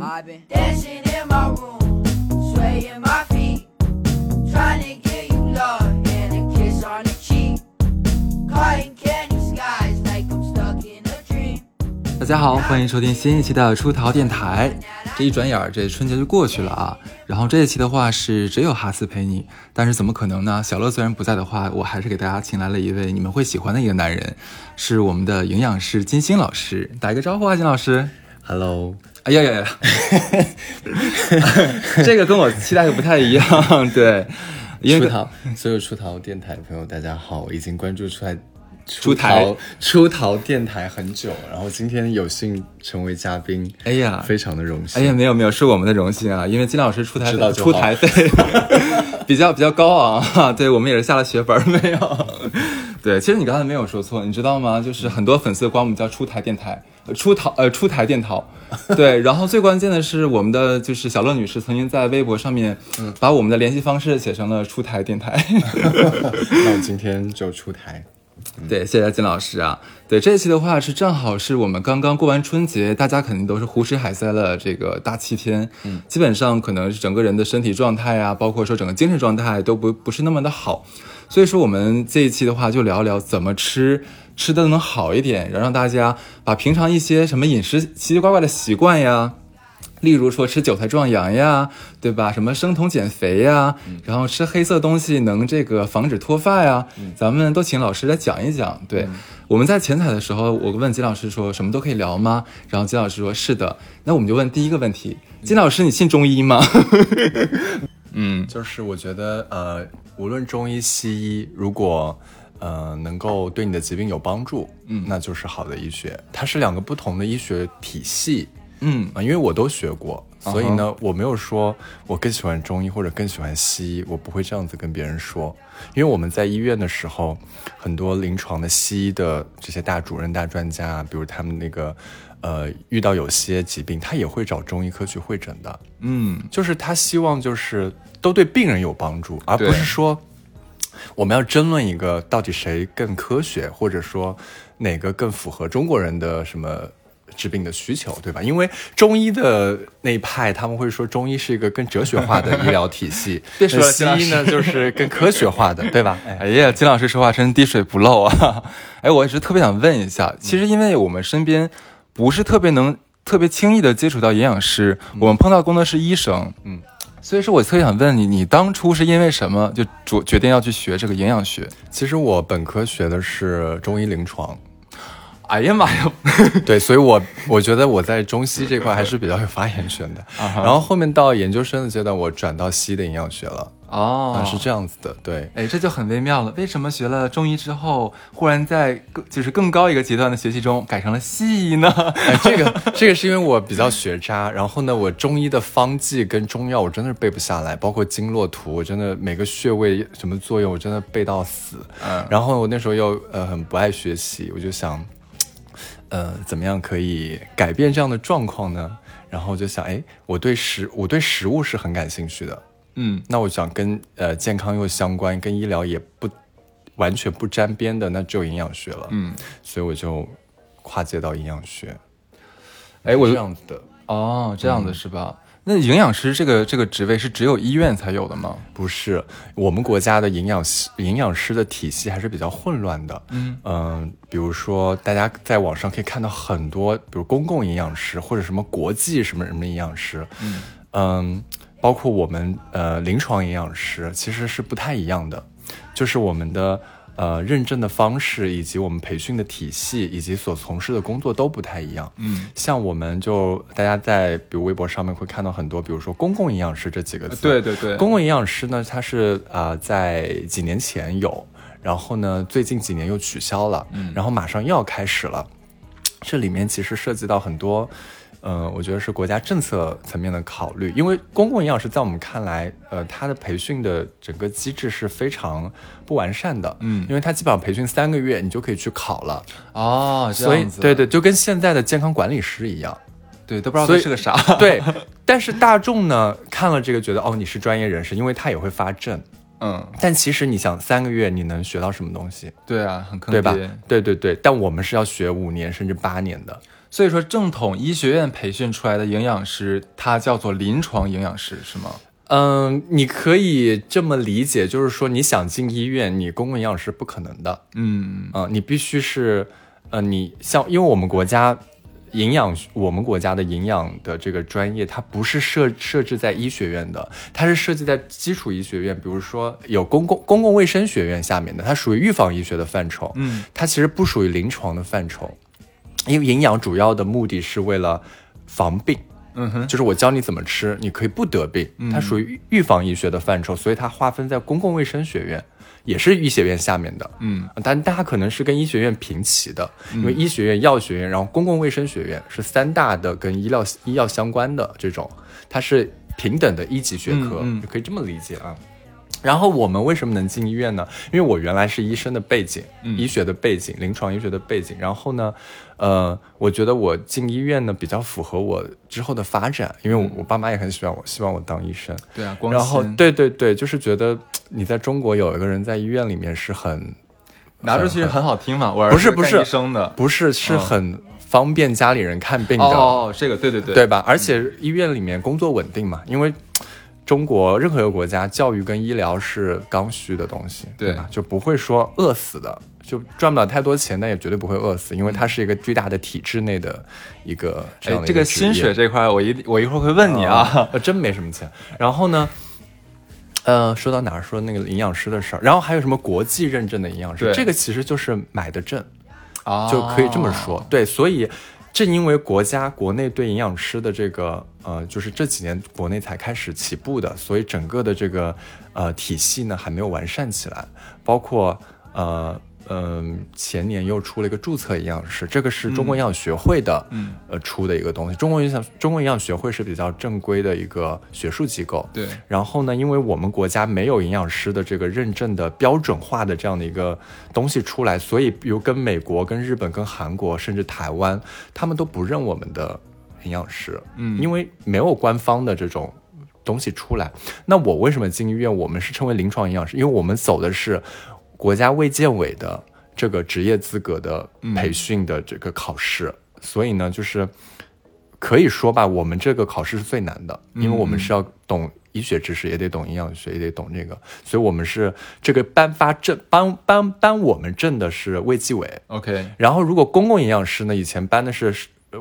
I've been dancing in my room, swaying my feet, trying to get you love and a kiss on the cheek. Candy skies like I'm stuck in a dream. 大家好，欢迎收听新一期的出逃电台。这一转眼儿，这春节就过去了啊。然后这一期的话是只有哈斯陪你，但是怎么可能呢？小乐虽然不在的话，我还是给大家请来了一位你们会喜欢的一个男人，是我们的营养师金星老师。打一个招呼啊，金老师。Hello，哎呀呀呀，这个跟我期待的不太一样，对，因为出逃，所有出逃电台的朋友，大家好，我已经关注出来出台逃出逃电台很久，然后今天有幸成为嘉宾，哎呀非常的荣幸。哎呀，没有没有，是我们的荣幸啊！因为金老师出台出台费 比较比较高昂哈，对我们也是下了血本儿没有？对，其实你刚才没有说错，你知道吗？就是很多粉丝管我们叫出台电台，呃出逃呃出台电淘，对。然后最关键的是，我们的就是小乐女士曾经在微博上面把我们的联系方式写成了出台电台。那我今天就出台，对，谢谢金老师啊。对，这一期的话是正好是我们刚刚过完春节，大家肯定都是胡吃海塞了这个大七天，嗯，基本上可能是整个人的身体状态啊，包括说整个精神状态都不不是那么的好，所以说我们这一期的话就聊聊怎么吃，吃的能好一点，然后让大家把平常一些什么饮食奇奇怪怪的习惯呀。例如说吃韭菜壮阳呀，对吧？什么生酮减肥呀，然后吃黑色东西能这个防止脱发呀，咱们都请老师来讲一讲。对，我们在前采的时候，我问金老师说什么都可以聊吗？然后金老师说是的。那我们就问第一个问题，金老师你信中医吗？嗯，就是我觉得呃，无论中医西医，如果呃能够对你的疾病有帮助，嗯，那就是好的医学。它是两个不同的医学体系，嗯。啊，因为我都学过，所以呢，我没有说我更喜欢中医或者更喜欢西医，我不会这样子跟别人说，因为我们在医院的时候，很多临床的西医的这些大主任、大专家，比如他们那个呃遇到有些疾病，他也会找中医科去会诊的，嗯，就是他希望就是都对病人有帮助，而不是说我们要争论一个到底谁更科学，或者说哪个更符合中国人的什么治病的需求，对吧？因为中医的那一派他们会说中医是一个更哲学化的医疗体系，别说西医呢就是更科学化的，对吧？哎，哎呀，金老师说话真滴水不漏啊！哎，我也是特别想问一下，其实因为我们身边不是特别能特别轻易的接触到营养师，我们碰到工作是医生，嗯，所以说我特别想问你，你当初是因为什么就主决定要去学这个营养学？其实我本科学的是中医临床，哎呀妈呀，对，所以我我觉得我在中西这块还是比较有发言权的。然后后面到研究生的阶段，我转到西的营养学了。哦啊，是这样子的，对，哎，这就很微妙了。为什么学了中医之后，忽然在更就是更高一个阶段的学习中改成了西医呢？哎，这个这个是因为我比较学渣，然后呢，我中医的方剂跟中药我真的是背不下来，包括经络图，我真的每个穴位什么作用，我真的背到死。嗯然后我那时候又呃很不爱学习，我就想，呃，怎么样可以改变这样的状况呢？然后我就想，哎，我对食我对食物是很感兴趣的，嗯，那我想跟呃健康又相关，跟医疗也不完全不沾边的，那只有营养学了。嗯，所以我就跨界到营养学。哎，我这样子的哦，这样的是吧？那营养师这个这个职位是只有医院才有的吗？不是我们国家的营养师营养师的体系还是比较混乱的。嗯比如说大家在网上可以看到很多，比如公共营养师或者什么国际什么什么营养师。嗯包括我们呃临床营养师其实是不太一样的，就是我们的呃认证的方式以及我们培训的体系以及所从事的工作都不太一样。嗯，像我们就大家在比如微博上面会看到很多，比如说公共营养师这几个字。对对对，公共营养师呢，它是啊、呃在几年前有，然后呢最近几年又取消了，嗯，然后马上又要开始了。这里面其实涉及到很多，呃，我觉得是国家政策层面的考虑，因为公共营养师在我们看来，呃，他的培训的整个机制是非常不完善的，嗯因为他基本上培训三个月，你就可以去考了，哦，所以对对，就跟现在的健康管理师一样，对，都不知道这是个啥。对。但是大众呢看了这个觉得哦你是专业人士，因为他也会发证，嗯，但其实你想三个月你能学到什么东西，对啊，很坑对吧爹？对对对，但我们是要学五年甚至八年的，所以说，正统医学院培训出来的营养师，他叫做临床营养师，是吗？嗯，你可以这么理解，就是说你想进医院，你公共营养师不可能的。嗯啊、你必须是，呃，你像，因为我们国家营养，我们国家的营养的这个专业，它不是设设置在医学院的，它是设计在基础医学院，比如说有公共公共卫生学院下面的，它属于预防医学的范畴，嗯，它其实不属于临床的范畴，因为营养主要的目的是为了防病。嗯哼，就是我教你怎么吃，你可以不得病，它属于预防医学的范畴，所以它划分在公共卫生学院，也是医学院下面的。嗯，但大家可能是跟医学院平齐的，因为医学院、药学院，然后公共卫生学院是三大的跟医疗医药相关的这种，它是平等的一级学科，嗯嗯可以这么理解啊。然后我们为什么能进医院呢？因为我原来是医生的背景，医学的背景，临床医学的背景。然后呢，呃，我觉得我进医院呢比较符合我之后的发展，因为我我爸妈也很希望我，希望我当医生。对啊，光然后对对对，就是觉得你在中国有一个人在医院里面是很拿出去很好听嘛，我儿子不是不是医生的，不是是嗯很方便家里人看病的，哦，这个对对对。对吧？而且医院里面工作稳定嘛，因为中国任何一个国家教育跟医疗是刚需的东西，对吧？就不会说饿死的，就赚不了太多钱，但也绝对不会饿死，因为它是一个巨大的体制内的一个这样哎，这个薪水这块，我一我一会儿会问你啊。呃，真没什么钱。然后呢，呃，说到哪儿？说那个营养师的事儿，然后还有什么国际认证的营养师，这个其实就是买的证，啊就可以这么说。对，所以正因为国家国内对营养师的这个呃，就是这几年国内才开始起步的，所以整个的这个呃体系呢还没有完善起来，包括呃。嗯，前年又出了一个注册营养师，这个是中国营养学会的，嗯呃，出的一个东西。中国营养中国营养学会是比较正规的一个学术机构，对，然后呢，因为我们国家没有营养师的这个认证的标准化的这样的一个东西出来，所以比如跟美国、跟日本、跟韩国，甚至台湾，他们都不认我们的营养师，嗯因为没有官方的这种东西出来。那我为什么进医院？我们是称为临床营养师，因为我们走的是国家卫健委的这个职业资格的培训的这个考试，所以呢，就是可以说吧，我们这个考试是最难的，因为我们是要懂医学知识，也得懂营养学，也得懂这个，所以我们是这个颁发证颁颁颁我们证的是卫计委，OK，然后如果公共营养师呢，以前颁的是呃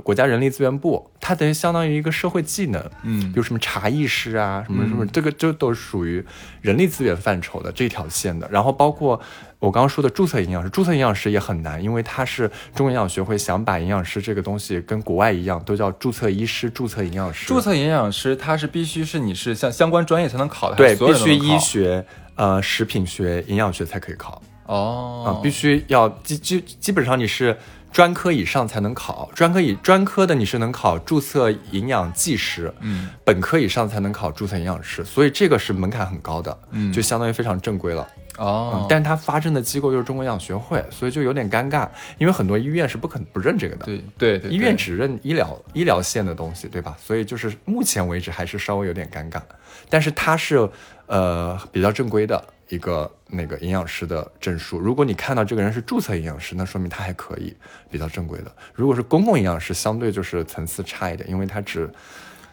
国家人力资源部，它等于相当于一个社会技能，嗯比如什么茶艺师啊，什么什么，这个这都属于人力资源范畴的这条线的。然后包括我刚刚说的注册营养师，注册营养师也很难，因为它是中国营养学会想把营养师这个东西跟国外一样，都叫注册医师、注册营养师。注册营养师它是必须是你是像相关专业才能考的，对，必须医学、呃食品学、营养学才可以考。啊、哦，必须要基基基本上你是专科以上才能考，专科以专科的你是能考注册营养技师，嗯，本科以上才能考注册营养师，所以这个是门槛很高的，嗯就相当于非常正规了。哦嗯，，但是它发证的机构就是中国营养学会，所以就有点尴尬，因为很多医院是不肯不认这个的。对对对，医院只认医疗医疗线的东西，对吧？所以就是目前为止还是稍微有点尴尬，但是它是呃比较正规的一个那个营养师的证书。如果你看到这个人是注册营养师，那说明他还可以，比较正规的。如果是公共营养师，相对就是层次差一点，因为他只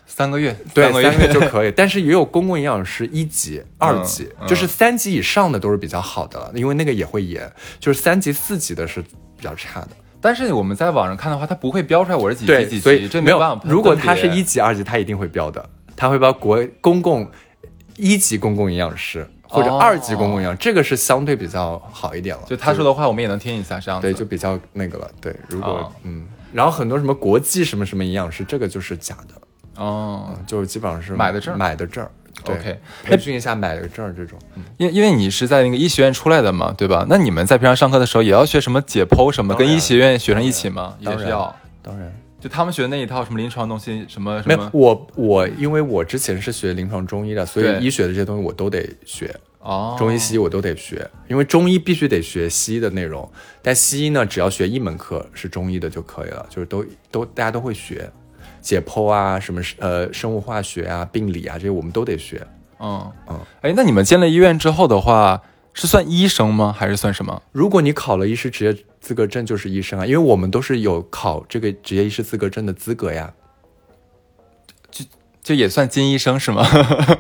三个月，对个三个月就可以，但是也有公共营养师一级、二级，嗯就是三级以上的都是比较好的了，因为那个也会严，就是三级、四级的是比较差的。但是我们在网上看的话，它不会标出来我是几级，几所以级，这没有办法。如果他他是一级、二级，他一定会标的，他会标国公共一级公共营养师或者哦二级公共营养，这个是相对比较好一点了。就他说的话，我们也能听一下，这样。对，就比较那个了。对，如果、哦嗯，然后很多什么国际什么什么营养师，这个就是假的，哦，就是基本上是买的证儿买的证儿。对 OK 培训一下买个证儿这种。嗯因因为你是在那个医学院出来的嘛，对吧？那你们在平常上课的时候也要学什么解剖什么，跟医学院学生一起吗？也是要。当然。就他们学的那一套什么临床东西，什么没有什么，我我因为我之前是学临床中医的，所以医学的这些东西我都得学。哦，中医、西医我都得学，因为中医必须得学西医的内容，但西医呢，只要学一门课是中医的就可以了，就是都都大家都会学，解剖啊，什么呃生物化学啊、病理啊这些我们都得学。嗯。嗯，哎，那你们进了医院之后的话，是算医生吗？还是算什么？如果你考了医师职业资格证，就是医生啊，因为我们都是有考这个职业医师资格证的资格呀。就就也算金医生是吗？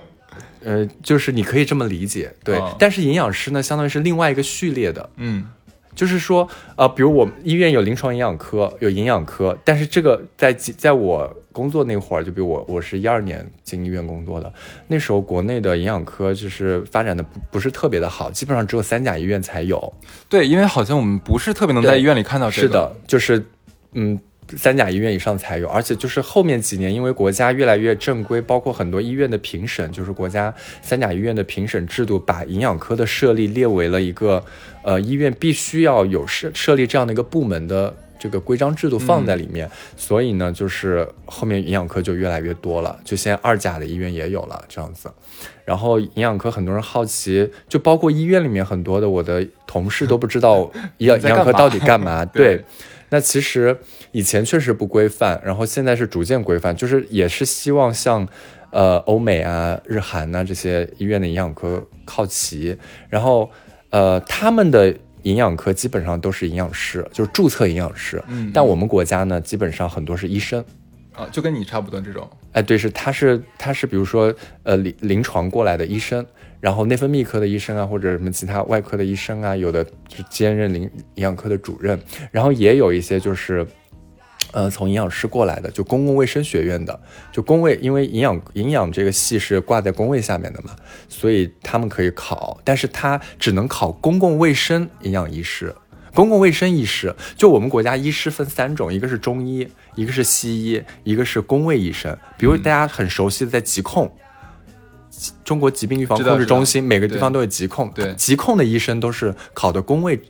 呃，就是你可以这么理解，对。哦但是营养师呢，相当于是另外一个序列的，嗯就是说，呃，比如我们医院有临床营养科，有营养科，但是这个在在我工作那会儿，就比如我我是一二年进医院工作的，那时候国内的营养科就是发展的不不是特别的好，基本上只有三甲医院才有。对，因为好像我们不是特别能在医院里看到这个。是的，就是嗯。三甲医院以上才有，而且就是后面几年，因为国家越来越正规，包括很多医院的评审，就是国家三甲医院的评审制度，把营养科的设立列为了一个呃医院必须要有设设立这样的一个部门的这个规章制度放在里面，所以呢，就是后面营养科就越来越多了，就现在二甲的医院也有了这样子。然后营养科很多人好奇，就包括医院里面很多的我的同事都不知道 营养营养科到底干嘛，对。对。那其实以前确实不规范，然后现在是逐渐规范，就是也是希望像，呃，欧美啊、日韩呐、这些医院的营养科靠齐，然后呃，他们的营养科基本上都是营养师，就是注册营养师，嗯但我们国家呢，基本上很多是医生。啊，就跟你差不多这种。哎，对，是他是他是比如说呃临临床过来的医生，然后内分泌科的医生啊，或者什么其他外科的医生啊，有的是兼任临营养科的主任，然后也有一些就是。呃，从营养师过来的，就公共卫生学院的，就工卫，因为营养营养这个系是挂在工卫下面的嘛，所以他们可以考，但是他只能考公共卫生营养医师。公共卫生医师，就我们国家医师分三种，一个是中医，一个是西医，一个是公卫医生。比如大家很熟悉的在疾控，中国疾病预防控制中心每个地方都有疾控，对疾控的医生都是考的公卫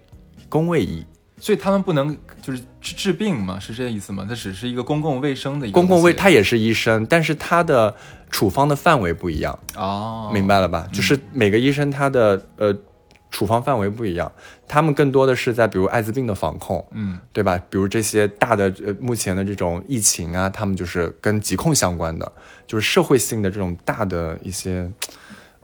公卫医。所以他们不能就是治治病嘛，是这意思吗？它只是一个公共卫生的一个公共卫东西他也是医生，但是他的处方的范围不一样，哦，明白了吧？就是每个医生他的呃处方范围不一样，他们更多的是在比如艾滋病的防控，嗯，对吧？比如这些大的呃目前的这种疫情啊，他们就是跟疾控相关的，就是社会性的这种大的一些。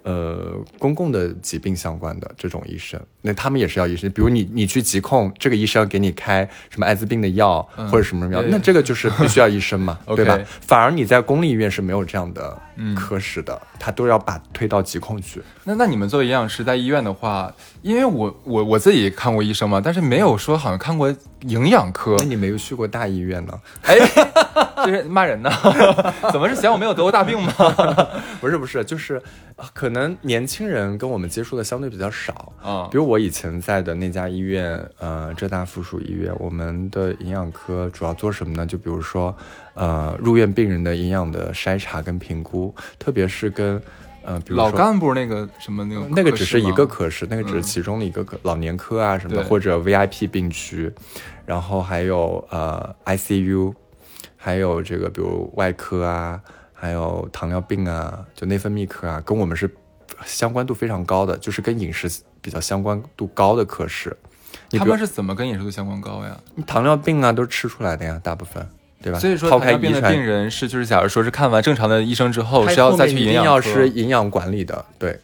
呃，公共的疾病相关的这种医生，那他们也是要医生。比如你你去疾控，这个医生要给你开什么艾滋病的药、或者什么什么药，那这个就是必须要医生嘛，对吧？反而你在公立医院是没有这样的科室的，他都要把推到疾控去。那那你们作为营养师在医院的话，因为我我我自己看过医生嘛，但是没有说好像看过营养科那，你没有去过大医院呢？哎，这是骂人呢？怎么是嫌我没有得过大病吗？不是不是，就是呃可能年轻人跟我们接触的相对比较少。啊比如我以前在的那家医院，呃，浙大附属医院，我们的营养科主要做什么呢？就比如说，呃，入院病人的营养的筛查跟评估，特别是跟，呃，比如说老干部那个什么那个那个只是一个科科室，那个只是嗯其中的一个科，老年科啊什么的，或者 VIP 病区，然后还有呃 ICU，还有这个比如外科啊，还有糖尿病啊，就内分泌科啊，跟我们是相关度非常高的，就是跟饮食比较相关度高的科室。你他们是怎么跟饮食度相关高呀？糖尿病啊，都是吃出来的呀，大部分对吧？所以说抛糖尿病的开遗传病人是就是假如说是看完正常的医生之后是要再去营养科，要是营养管理的，对。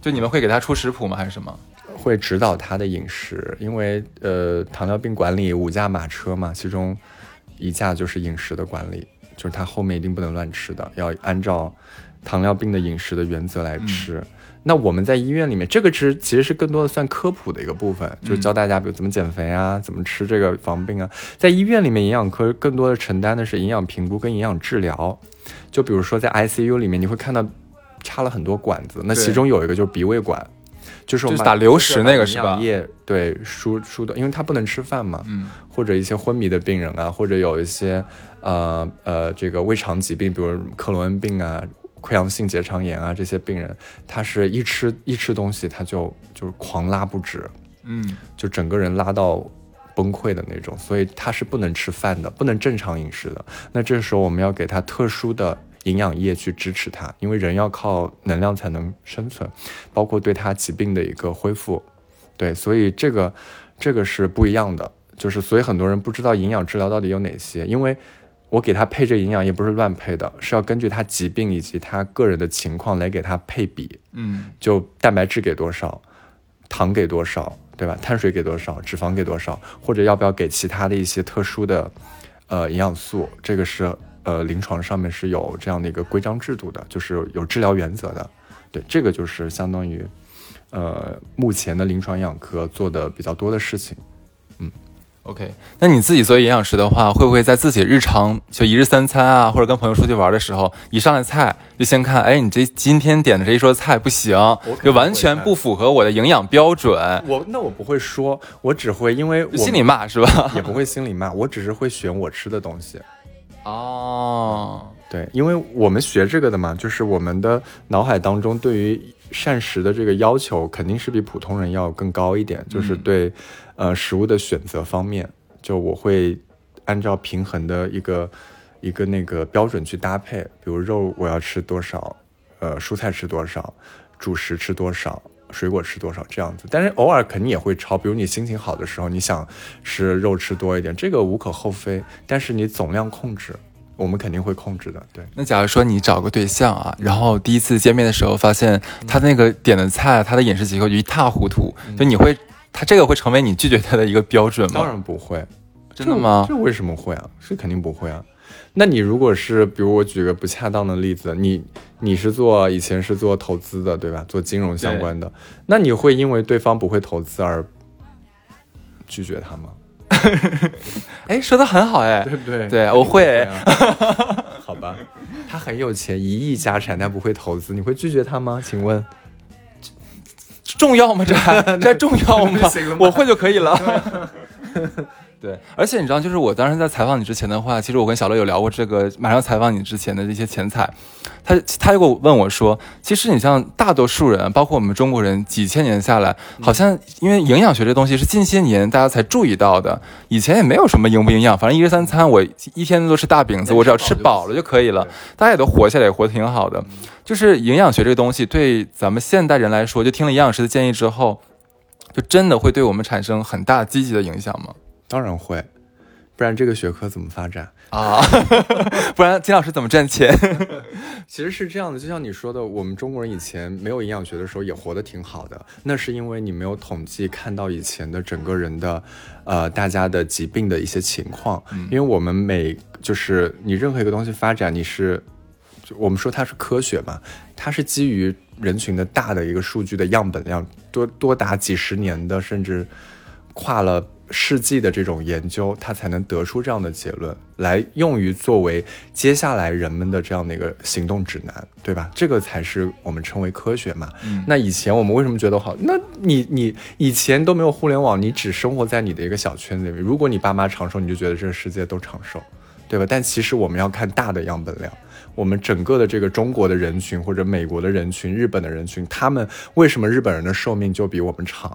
就你们会给他出食谱吗？还是什么？会指导他的饮食，因为呃，糖尿病管理五驾马车嘛，其中一驾就是饮食的管理，就是他后面一定不能乱吃的，要按照糖尿病的饮食的原则来吃。那我们在医院里面，这个其实其实是更多的算科普的一个部分，就是教大家比如怎么减肥啊，怎么吃这个防病啊。在医院里面，营养科更多的承担的是营养评估跟营养治疗。就比如说在 ICU 里面，你会看到插了很多管子，那其中有一个就是鼻胃管。就是我们就打流食那个是吧液对输输的，因为他不能吃饭嘛，嗯，或者一些昏迷的病人啊，或者有一些呃呃这个胃肠疾病，比如克罗恩病啊、溃疡性结肠炎啊这些病人，他是一吃一吃东西他就就是狂拉不止，嗯，就整个人拉到崩溃的那种，所以他是不能吃饭的，不能正常饮食的。那这时候我们要给他特殊的营养液去支持他，因为人要靠能量才能生存，包括对他疾病的一个恢复。对，所以这个这个是不一样的，就是所以很多人不知道营养治疗到底有哪些，因为我给他配这营养也不是乱配的，是要根据他疾病以及他个人的情况来给他配比。嗯，就蛋白质给多少糖给多少，对吧？碳水给多少，脂肪给多少，或者要不要给其他的一些特殊的呃营养素，这个是呃临床上面是有这样的一个规章制度的，就是有治疗原则的。对，这个就是相当于呃目前的临床营养科做的比较多的事情。OK，那你自己作为营养师的话，会不会在自己日常就一日三餐啊，或者跟朋友出去玩的时候，一上来菜就先看，哎，你这今天点的这一桌菜不行，就完全不符合我的营养标准，我那我不会说，我只会因为我心里骂是吧？也不会心里骂，我只是会选我吃的东西。哦，对，因为我们学这个的嘛，就是我们的脑海当中对于膳食的这个要求肯定是比普通人要更高一点，就是对呃食物的选择方面，就我会按照平衡的一个一个那个标准去搭配，比如肉我要吃多少，呃蔬菜吃多少，主食吃多少。水果吃多少这样子，但是偶尔肯定也会超，比如你心情好的时候，你想吃肉吃多一点，这个无可厚非，但是你总量控制，我们肯定会控制的，对。那假如说你找个对象啊，然后第一次见面的时候发现他那个点的菜，他的饮食结构就一塌糊涂，就你会，他这个会成为你拒绝他的一个标准吗？当然不会，真的吗这？这为什么会啊？是肯定不会啊。那你如果是，比如我举个不恰当的例子，你你是做以前是做投资的，对吧？做金融相关的，那你会因为对方不会投资而拒绝他吗？哎，说的很好哎，对不对？对我会啊。好吧，他很有钱，一亿家产，但不会投资，你会拒绝他吗？请问？重要吗？这还这还重要吗？我会就可以了。对，而且你知道，就是我当时在采访你之前的话，其实我跟小乐有聊过这个，马上采访你之前的这些前采，他他又问我说，其实你像大多数人，包括我们中国人，几千年下来，好像因为营养学这东西是近些年大家才注意到的，以前也没有什么营不营养，反正一日三餐我一天都吃大饼子，我只要吃饱了就可以了，大家也都活下来，也活得挺好的。就是营养学这个东西，对咱们现代人来说，就听了营养师的建议之后，就真的会对我们产生很大积极的影响吗？当然会，不然这个学科怎么发展？啊，不然金老师怎么赚钱？其实是这样的，就像你说的，我们中国人以前没有营养学的时候也活得挺好的，那是因为你没有统计看到以前的整个人的，呃，大家的疾病的一些情况。因为我们每就是你任何一个东西发展，你是，我们说它是科学嘛，它是基于人群的大的一个数据的样本量，多多达几十年的，甚至跨了。世纪的这种研究，它才能得出这样的结论，来用于作为接下来人们的这样的一个行动指南，对吧？这个才是我们称为科学嘛。嗯那以前我们为什么觉得好？那你你以前都没有互联网，你只生活在你的一个小圈子里面。如果你爸妈长寿，你就觉得这个世界都长寿，对吧？但其实我们要看大的样本量。我们整个的这个中国的人群，或者美国的人群、日本的人群，他们为什么日本人的寿命就比我们长？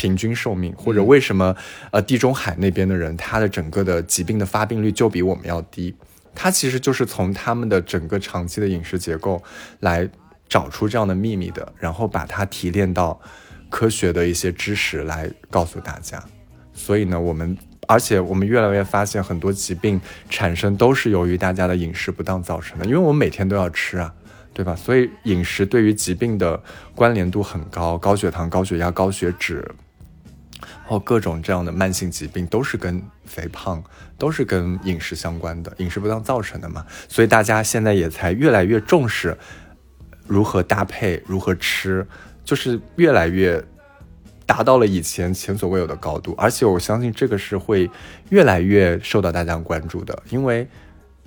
平均寿命，或者为什么呃地中海那边的人，他的整个的疾病的发病率就比我们要低？它其实就是从他们的整个长期的饮食结构来找出这样的秘密的，然后把它提炼到科学的一些知识来告诉大家。所以呢，我们而且我们越来越发现，很多疾病产生都是由于大家的饮食不当造成的，因为我们每天都要吃啊。对吧？所以饮食对于疾病的关联度很高，高血糖、高血压、高血脂，后各种这样的慢性疾病都是跟肥胖都是跟饮食相关的，饮食不当造成的嘛。所以大家现在也才越来越重视如何搭配、如何吃，就是越来越达到了以前前所未有的高度。而且我相信这个是会越来越受到大家关注的，因为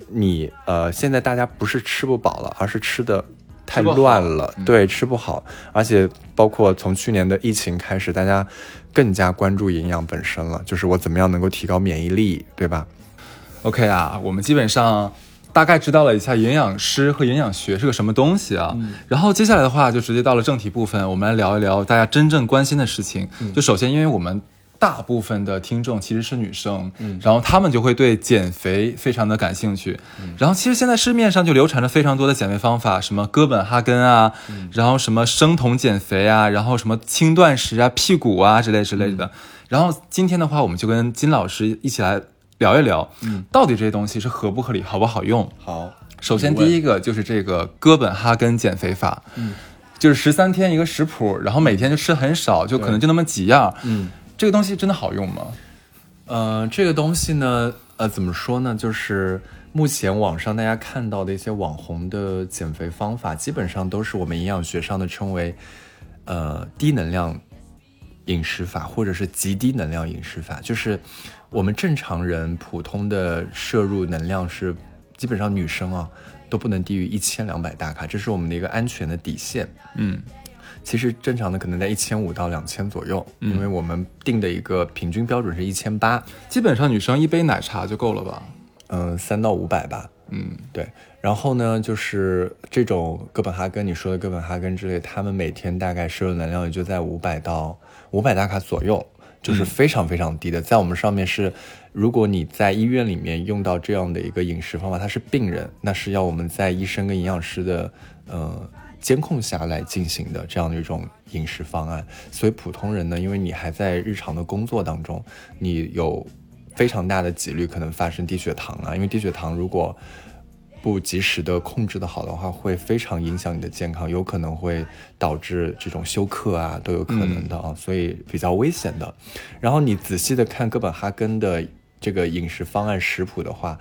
你呃现在大家不是吃不饱了，而是吃的。太乱了，对，吃不好，而且包括从去年的疫情开始，大家更加关注营养本身了，就是我怎么样能够提高免疫力，对吧？OK 啊，我们基本上大概知道了一下营养师和营养学是个什么东西啊。然后接下来的话就直接到了正题部分，我们来聊一聊大家真正关心的事情。就首先，因为我们大部分的听众其实是女生，嗯。然后他们就会对减肥非常的感兴趣。嗯。然后其实现在市面上就流传着非常多的减肥方法，什么哥本哈根啊，嗯。然后什么生酮减肥啊，然后什么轻断食啊、辟谷啊之类之类的。然后今天的话，我们就跟金老师一起来聊一聊，嗯，到底这些东西是合不合理，好不好用？好，首先第一个就是这个哥本哈根减肥法，嗯，就是十三天一个食谱，然后每天就吃很少，就可能就那么几样。嗯，这个东西真的好用吗？呃，这个东西呢，呃，怎么说呢？就是目前网上大家看到的一些网红的减肥方法，基本上都是我们营养学上的称为呃低能量饮食法，或者是极低能量饮食法。就是我们正常人普通的摄入能量是基本上女生啊都不能低于一千两百大卡，这是我们的一个安全的底线。嗯，其实正常的可能在一千五到两千左右，因为我们定的一个平均标准是一千八。基本上女生一杯奶茶就够了吧？嗯，三到五百吧。嗯，对。然后呢，就是这种哥本哈根，你说的哥本哈根之类，他们每天大概摄入能量也就在五百到五百大卡左右，就是非常非常低的。在我们上面是，如果你在医院里面用到这样的一个饮食方法，他是病人，那是要我们在医生跟营养师的呃监控下来进行的这样的一种饮食方案。所以普通人呢，因为你还在日常的工作当中，你有非常大的几率可能发生低血糖啊，因为低血糖如果不及时的控制的好的话，会非常影响你的健康，有可能会导致这种休克啊，都有可能的啊，所以比较危险的。然后你仔细的看哥本哈根的这个饮食方案食谱的话，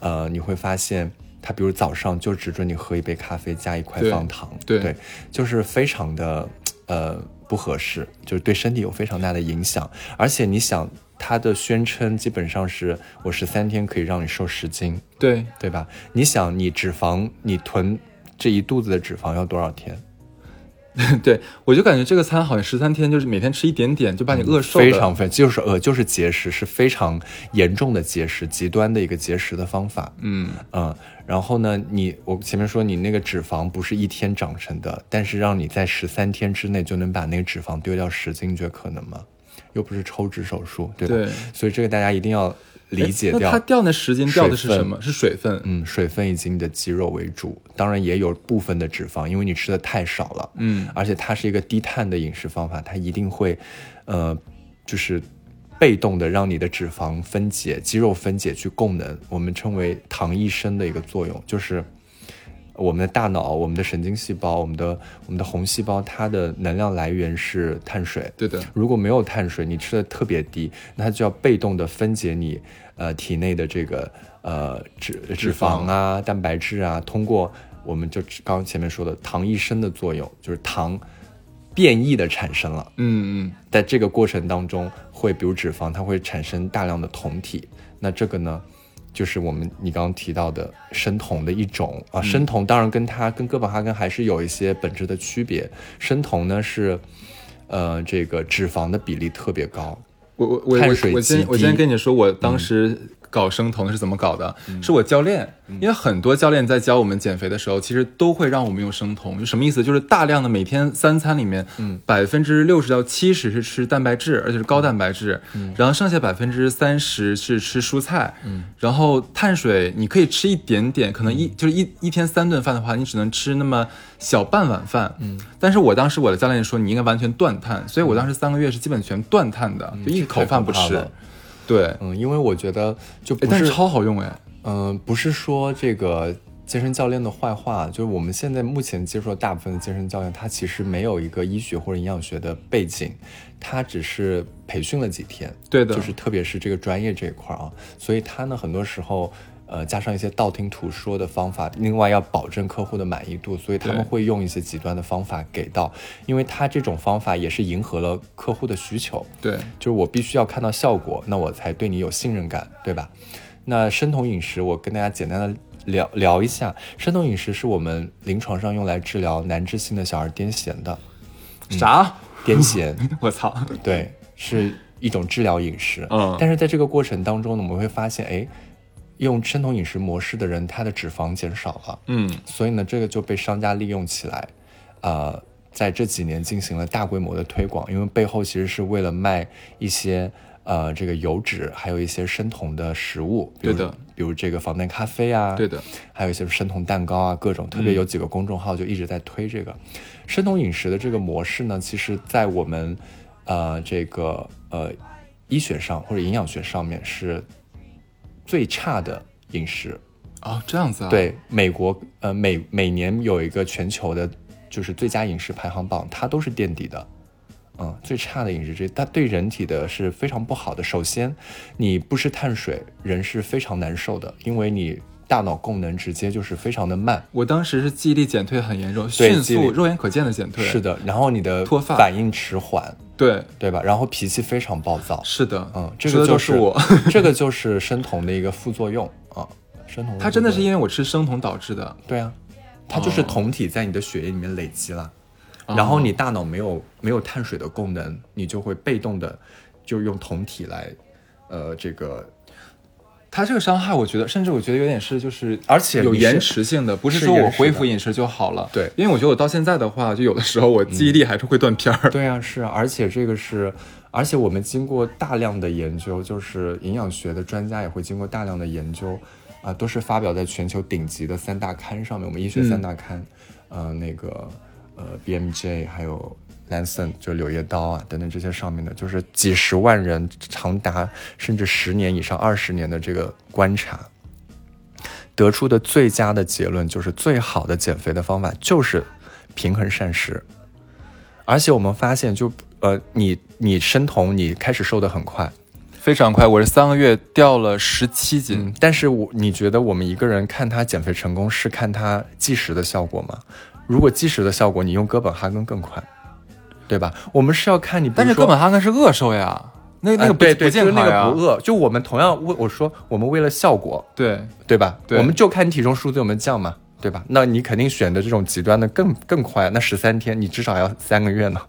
呃，你会发现它比如早上就只准你喝一杯咖啡加一块对方糖，对就是非常的呃不合适，就是对身体有非常大的影响。而且你想，它的宣称基本上是我十三天可以让你瘦十斤，对，对吧？你想，你脂肪你囤这一肚子的脂肪要多少天？对，我就感觉这个餐好像十三天，就是每天吃一点点，就把你饿瘦的非常非就是呃就是节食是非常严重的节食，极端的一个节食的方法。嗯，嗯，然后呢，你我前面说你那个脂肪不是一天长成的，但是让你在十三天之内就能把那个脂肪丢掉十斤，你觉得可能吗？又不是抽脂手术，对吧？对所以这个大家一定要理解掉。它掉那十斤掉的是什么？是水分。嗯，水分以及你的肌肉为主，当然也有部分的脂肪，因为你吃的太少了。嗯，而且它是一个低碳的饮食方法，它一定会，呃，就是被动的让你的脂肪分解、肌肉分解去供能，我们称为糖益生的一个作用，就是我们的大脑、我们的神经细胞、我们的我们的红细胞，它的能量来源是碳水。对的，如果没有碳水，你吃的特别低，那它就要被动的分解你呃体内的这个呃脂脂肪啊、蛋白质啊，通过我们就刚刚前面说的糖益生的作用，就是糖变异的产生了。嗯嗯，在这个过程当中，会比如脂肪，它会产生大量的酮体。那这个呢，就是我们你刚刚提到的生酮的一种啊。生酮当然跟它跟哥本哈根还是有一些本质的区别。生酮呢是，呃，这个脂肪的比例特别高。我我我我先我先跟你说，我当时搞生酮是怎么搞的？是我教练，因为很多教练在教我们减肥的时候，其实都会让我们用生酮，就什么意思？就是大量的每天三餐里面，嗯，百分之六十到七十是吃蛋白质，而且是高蛋白质，嗯。然后剩下百分之三十是吃蔬菜，嗯，然后碳水你可以吃一点点，可能一就是一一天三顿饭的话，你只能吃那么小半碗饭，嗯，但是我当时我的教练说你应该完全断碳，所以我当时三个月是基本全断碳的，就一口饭不吃对，嗯，因为我觉得就不是哎但是超好用哎，嗯，不是说这个健身教练的坏话，就是我们现在目前接触的大部分的健身教练，他其实没有一个医学或者营养学的背景，他只是培训了几天，对的就是特别是这个专业这一块啊，所以他呢很多时候。呃，加上一些道听途说的方法，另外要保证客户的满意度，所以他们会用一些极端的方法给到，因为他这种方法也是迎合了客户的需求。对，就是我必须要看到效果，那我才对你有信任感，对吧？那生酮饮食，我跟大家简单的聊聊一下，生酮饮食是我们临床上用来治疗难治性的小儿癫痫的。啥？癫痫，我操！对，是一种治疗饮食。嗯但是在这个过程当中呢，我们会发现，哎，用生酮饮食模式的人，他的脂肪减少了。嗯，所以呢，这个就被商家利用起来，呃，在这几年进行了大规模的推广，因为背后其实是为了卖一些呃这个油脂，还有一些生酮的食物，对的，比如这个防弹咖啡啊，对的，还有一些生酮蛋糕啊，各种，特别有几个公众号就一直在推这个、生酮饮食的这个模式呢，其实在我们呃这个呃医学上或者营养学上面是最差的饮食。哦，这样子啊？，对，美国呃每每年有一个全球的就是最佳饮食排行榜，它都是垫底的。嗯，最差的饮食，这它对人体的是非常不好的。首先，你不吃碳水，人是非常难受的，因为你大脑功能直接就是非常的慢。我当时是记忆力减退很严重，迅速、肉眼可见的减退。是，的，然后你的脱发反应迟缓，对，对吧？然后脾气非常暴躁。是的，嗯，这个就是我。这个就是生酮的一个副作用啊。生酮，它真的是因为我吃生酮导致的。对啊，它就是哦酮体在你的血液里面累积了，然后你大脑没有没有碳水的功能，你就会被动的就用酮体来，呃，这个它这个伤害，我觉得，甚至我觉得有点是就是，而且有延迟性的，不是是说我恢复饮食就好了。对因为我觉得我到现在的话，就有的时候我记忆力还是会断片儿。对啊，是啊，而且这个是，而且我们经过大量的研究，就是营养学的专家也会经过大量的研究，啊、都是发表在全球顶级的三大刊上面，我们医学三大刊，呃，那个呃 BMJ 还有 Lancet 就柳叶刀啊等等这些上面的，就是几十万人长达甚至十年以上、二十年的这个观察。得出的最佳的结论就是，最好的减肥的方法就是平衡膳食。而且我们发现就，呃，你你生酮，你开始瘦得很快，非常快，我是三个月掉了十七斤。嗯，但是我你觉得我们一个人看他减肥成功是看他计时的效果吗？如果计时的效果，你用哥本哈根更快，对吧？我们是要看你，但是说哥本哈根是饿瘦呀，那那个不、哎对对，不健就是那康呀。个不饿，就我们同样为我说，我们为了效果，对，对吧？对我们就看你体重数字有没有降嘛，对吧？那你肯定选的这种极端的更更快，那十三天你至少要三个月呢。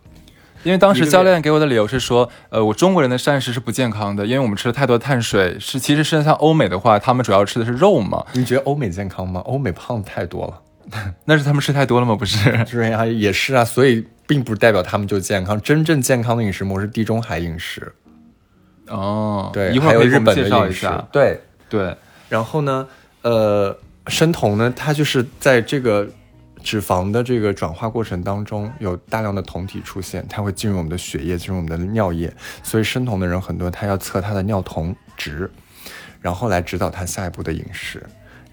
因为当时教练给我的理由是说，呃，我中国人的膳食是不健康的，因为我们吃了太多碳水。是其实是像欧美的话，他们主要吃的是肉嘛，你觉得欧美健康吗？欧美胖的太多了。那是他们吃太多了吗？不是。对啊，也是啊，所以并不代表他们就健康。真正健康的饮食模式，地中海饮食，哦，对，一会还有日本的饮食绍一下，。对。对，然后呢，呃，生酮呢，它就是在这个脂肪的这个转化过程当中，有大量的酮体出现，它会进入我们的血液，进入我们的尿液，所以生酮的人很多，他要测他的尿酮值，然后来指导他下一步的饮食。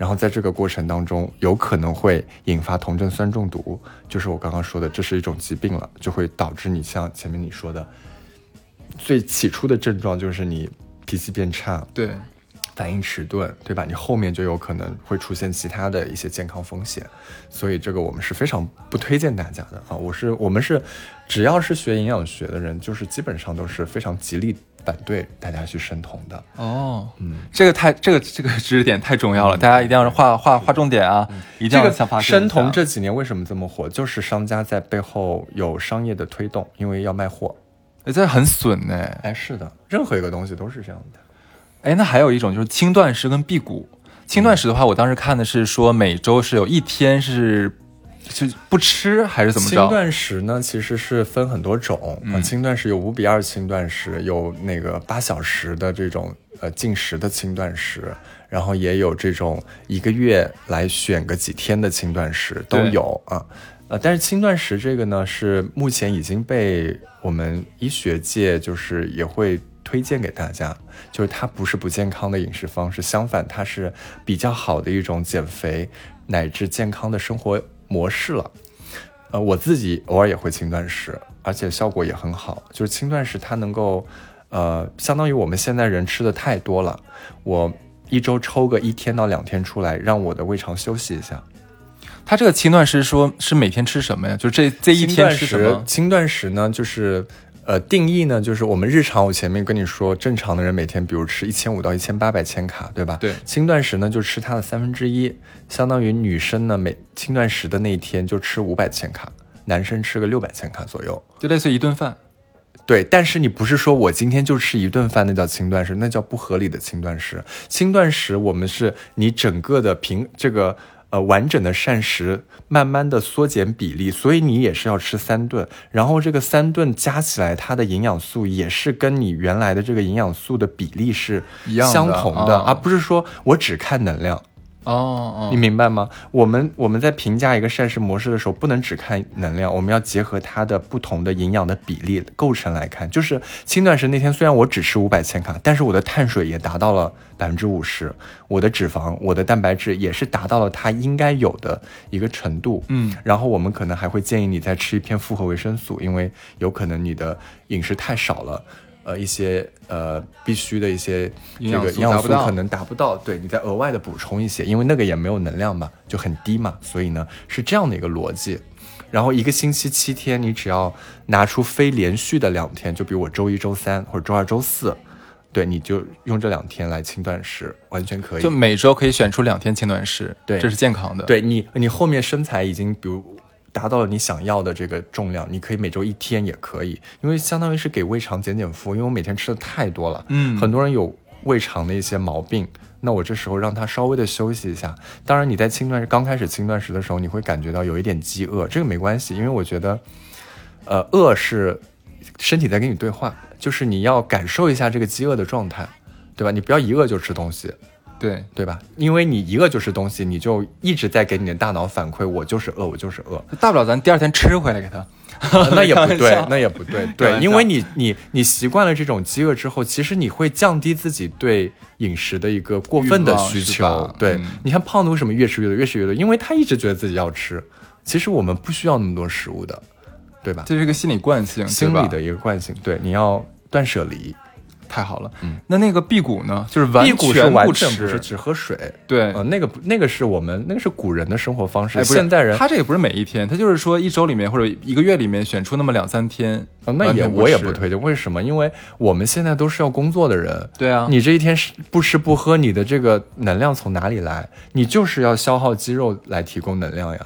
然后在这个过程当中，有可能会引发酮症酸中毒，就是我刚刚说的，这是一种疾病了，就会导致你像前面你说的，最起初的症状就是你脾气变差，对，反应迟钝，对吧？你后面就有可能会出现其他的一些健康风险，所以这个我们是非常不推荐大家的啊！我是我们是，只要是学营养学的人，就是基本上都是非常极力反对大家去申酮的。哦，嗯，这个太这个这个知识点太重要了，大家一定要划划划重点啊，一定要想发生酮这几年为什么这么火？就是商家在背后有商业的推动，因为要卖货。哎这很损呢。哎，是的，任何一个东西都是这样的。哎，那还有一种就是轻断食跟辟谷。轻断食的话，我当时看的是说每周是有一天是是不吃还是怎么着？轻断食呢，其实是分很多种嗯、轻断食有五比二轻断食，有那个八小时的这种呃禁食的轻断食，然后也有这种一个月来选个几天的轻断食都有啊。呃，但是轻断食这个呢，是目前已经被我们医学界就是也会推荐给大家，就是它不是不健康的饮食方式，相反，它是比较好的一种减肥乃至健康的生活模式了。呃，我自己偶尔也会轻断食，而且效果也很好。就是轻断食，它能够，呃，相当于我们现在人吃的太多了，我一周抽个一天到两天出来，让我的胃肠休息一下。他这个轻断食说是每天吃什么呀？就这这一天轻断食吃什么，？轻断食呢，就是呃定义呢，就是我们日常我前面跟你说，正常的人每天比如吃一千五到一千八百千卡，对吧？对轻断食呢就吃它的三分之一，相当于女生呢每轻断食的那一天就吃五百千卡，男生吃个六百千卡左右。就类似于一顿饭。对，但是你不是说我今天就吃一顿饭，那叫轻断食，那叫不合理的轻断食。轻断食我们是你整个的平这个呃完整的膳食慢慢的缩减比例，所以你也是要吃三顿，然后这个三顿加起来它的营养素也是跟你原来的这个营养素的比例是一样的相同的，啊而不是说我只看能量。哦哦你，明白吗？我们我们在评价一个膳食模式的时候，不能只看能量，我们要结合它的不同的营养的比例构成来看。就是轻断食那天，虽然我只吃五百千卡，但是我的碳水也达到了百分之五十，我的脂肪、我的蛋白质也是达到了它应该有的一个程度。嗯，然后我们可能还会建议你再吃一片复合维生素，因为有可能你的饮食太少了。呃，一些呃必须的一些这个营养素可能达不到，对你再额外的补充一些，因为那个也没有能量嘛，就很低嘛，所以呢是这样的一个逻辑。然后一个星期七天，你只要拿出非连续的两天，就比如我周一周三或者周二周四，对，你就用这两天来轻断食，完全可以。就每周可以选出两天轻断食，对这是健康的。，对你，你后面身材已经比如达到了你想要的这个重量，你可以每周一天也可以，因为相当于是给胃肠减减负，因为我每天吃的太多了，嗯很多人有胃肠的一些毛病。那我这时候让他稍微的休息一下。当然，你在轻断食刚开始轻断食的时候，你会感觉到有一点饥饿，这个没关系，因为我觉得，呃，饿是身体在跟你对话，就是你要感受一下这个饥饿的状态，对吧？你不要一饿就吃东西，对，对吧？因为你一饿就是东西，你就一直在给你的大脑反馈，我就是饿，我就是饿。大不了咱第二天吃回来给他。呃那也不对那也不对，对，因为你你你习惯了这种饥饿之后，其实你会降低自己对饮食的一个过分的需求。对，嗯你看胖子为什么越吃越多，越吃越多？因为他一直觉得自己要吃，其实我们不需要那么多食物的，对吧？这是一个心理惯性，心理的一个惯性，对，你要断舍离。太好了。嗯，那那个辟谷呢？就是完全不完全不是吃。只喝水，对，呃，那个那个是我们那个是古人的生活方式，现代人他这也不是每一天，他就是说一周里面或者一个月里面选出那么两三天。啊，那也我也不推荐，为什么？因为我们现在都是要工作的人，对啊，你这一天是不吃不喝，你的这个能量从哪里来？你就是要消耗肌肉来提供能量呀。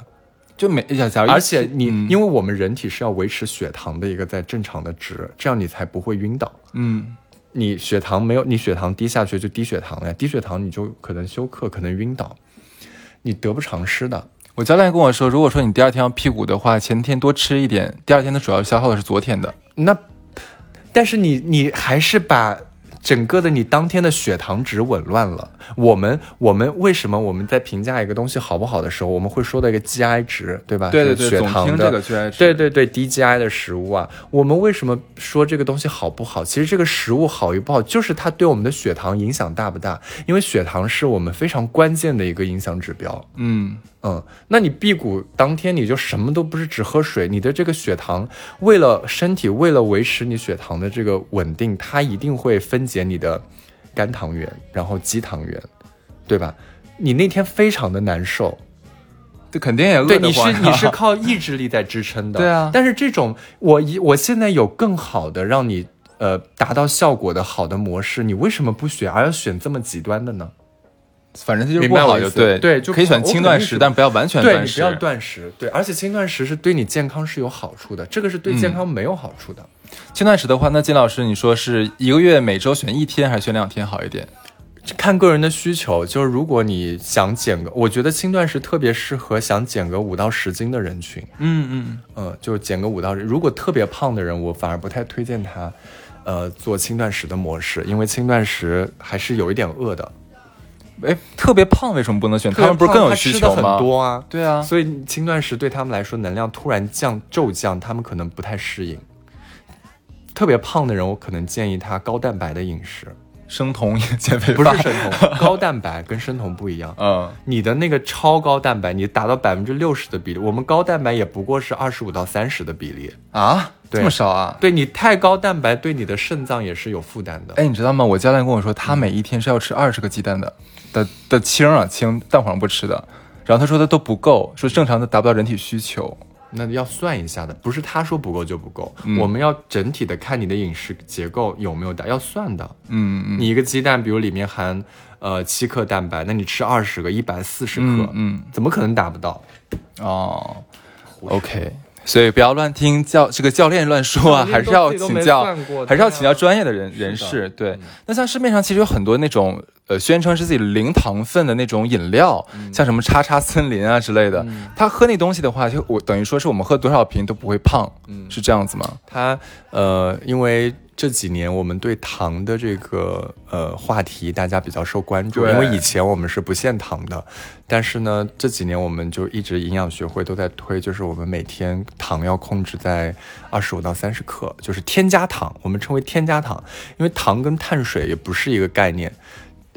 就每而且你，嗯因为我们人体是要维持血糖的一个在正常的值，这样你才不会晕倒。嗯，你血糖没有，你血糖低下去就低血糖了呀，低血糖你就可能休克，可能晕倒，你得不偿失的。我教练跟我说，如果说你第二天要辟谷的话，前天多吃一点，第二天的主要消耗的是昨天的。那，但是你你还是把整个的你当天的血糖值紊乱了。我们我们为什么我们在评价一个东西好不好的时候，我们会说到一个 GI 值，对吧？对对对，血糖的这个 GI 值。对对对，低 GI 的食物啊，我们为什么说这个东西好不好？其实这个食物好与不好，就是它对我们的血糖影响大不大。因为血糖是我们非常关键的一个影响指标。嗯，嗯，那你辟谷当天你就什么都不是，只喝水，你的这个血糖为了身体，为了维持你血糖的这个稳定，它一定会分解你的肝糖原，然后肌糖原，对吧？你那天非常的难受，这肯定也饿对，你是你是靠意志力在支撑的，对啊但是这种我一我现在有更好的让你呃达到效果的好的模式，你为什么不选，而要选这么极端的呢？反正它就是明不好就对对就可以选轻断食，但不要完全断食。对你不要断食，对，而且轻断食是对你健康是有好处的，这个是对嗯健康没有好处的。轻断食的话，那金老师你说是一个月每周选一天还是选两天好一点？看个人的需求，就是如果你想减个，我觉得轻断食特别适合想减个五到十斤的人群，嗯嗯，嗯，就减个五到，如果特别胖的人，我反而不太推荐他，呃，做轻断食的模式，因为轻断食还是有一点饿的。哎，特别胖为什么不能选？他们不是更有需求吗？吃的很多啊，对啊，所以轻断食对他们来说能量突然降骤降，他们可能不太适应。特别胖的人，我可能建议他高蛋白的饮食，生酮减肥不是法生酮，高蛋白跟生酮不一样。嗯，你的那个超高蛋白，你达到百分之六十的比例，我们高蛋白也不过是二十五到三十的比例。啊，对这么少啊？对你太高蛋白，对你的肾脏也是有负担的。哎，你知道吗？我教练跟我说，他每一天是要吃二十个鸡蛋的，的的清啊清，蛋黄不吃的。然后他说的都不够，说正常的达不到人体需求。那要算一下的，不是他说不够就不够，嗯我们要整体的看你的饮食结构有没有达，要算的。嗯嗯你一个鸡蛋，比如里面含呃七克蛋白，那你吃二十个，一百四十克，嗯嗯，怎么可能达不到？哦，OK。所以不要乱听教这个教练乱说啊，还是要请教，还是要请教专业的人人士。对嗯，那像市面上其实有很多那种呃宣称是自己零糖分的那种饮料，嗯像什么叉叉森林啊之类的，他喝那东西的话，就我等于说是我们喝多少瓶都不会胖，嗯是这样子吗？他呃，因为这几年我们对糖的这个呃话题，大家比较受关注，因为以前我们是不限糖的，但是呢，这几年我们就一直营养学会都在推，就是我们每天糖要控制在二十五到三十克，就是添加糖，我们称为添加糖，因为糖跟碳水也不是一个概念。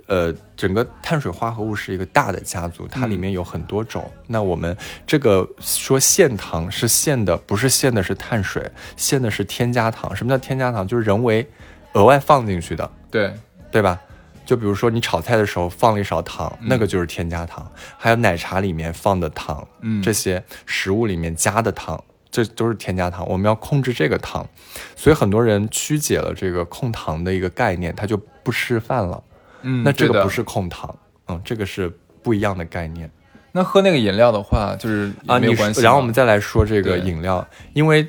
呃，整个碳水化合物是一个大的家族，它里面有很多种。那我们这个说限糖是限的，不是限的是碳水，限的是添加糖。什么叫添加糖？就是人为额外放进去的，对，对吧？就比如说你炒菜的时候放了一勺糖，那个就是添加糖。还有奶茶里面放的糖，嗯这些食物里面加的糖，这都是添加糖。我们要控制这个糖，所以很多人曲解了这个控糖的一个概念，他就不吃饭了。嗯，那这个不是控糖，嗯，这个是不一样的概念那喝那个饮料的话，就是啊。你没有关系吗。然后我们再来说这个饮料，因为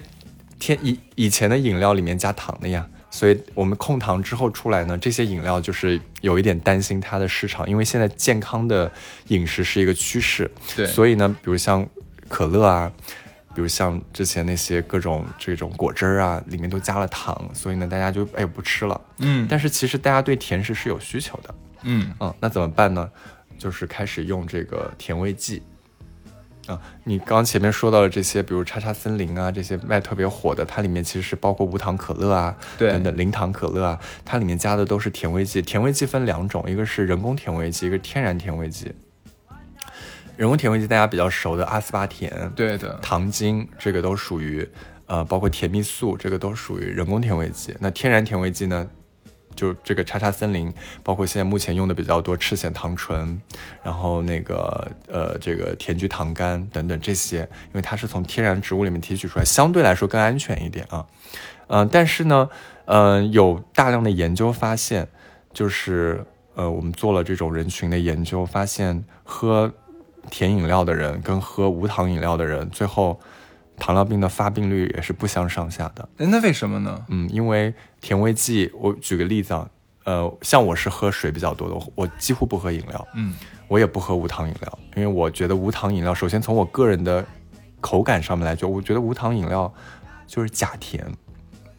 天以以前的饮料里面加糖的呀，所以我们控糖之后出来呢，这些饮料就是有一点担心它的市场，因为现在健康的饮食是一个趋势，对所以呢，比如像可乐啊。比如像之前那些各种这种果汁儿啊，里面都加了糖，所以呢，大家就哎不吃了。嗯，但是其实大家对甜食是有需求的，嗯嗯，那怎么办呢？就是开始用这个甜味剂。啊，你刚刚前面说到的这些，比如叉叉森林啊，这些卖特别火的，它里面其实是包括无糖可乐啊，对等等零糖可乐啊，它里面加的都是甜味剂。甜味剂分两种，一个是人工甜味剂，一个是天然甜味剂。人工甜味剂大家比较熟的阿斯巴甜，对的，糖精，这个都属于呃，包括甜蜜素，这个都属于人工甜味剂。那天然甜味剂呢，就这个叉叉森林，包括现在目前用的比较多赤藓糖醇，然后那个呃这个甜菊糖苷等等这些，因为它是从天然植物里面提取出来，相对来说更安全一点啊。嗯、但是呢，嗯、有大量的研究发现，就是呃我们做了这种人群的研究，发现喝甜饮料的人跟喝无糖饮料的人，最后糖尿病的发病率也是不相上下的。哎那为什么呢？嗯，因为甜味剂，我举个例子啊，呃，像我是喝水比较多的，我我几乎不喝饮料，嗯，我也不喝无糖饮料，因为我觉得无糖饮料，首先从我个人的口感上面来讲，我觉得无糖饮料就是假甜，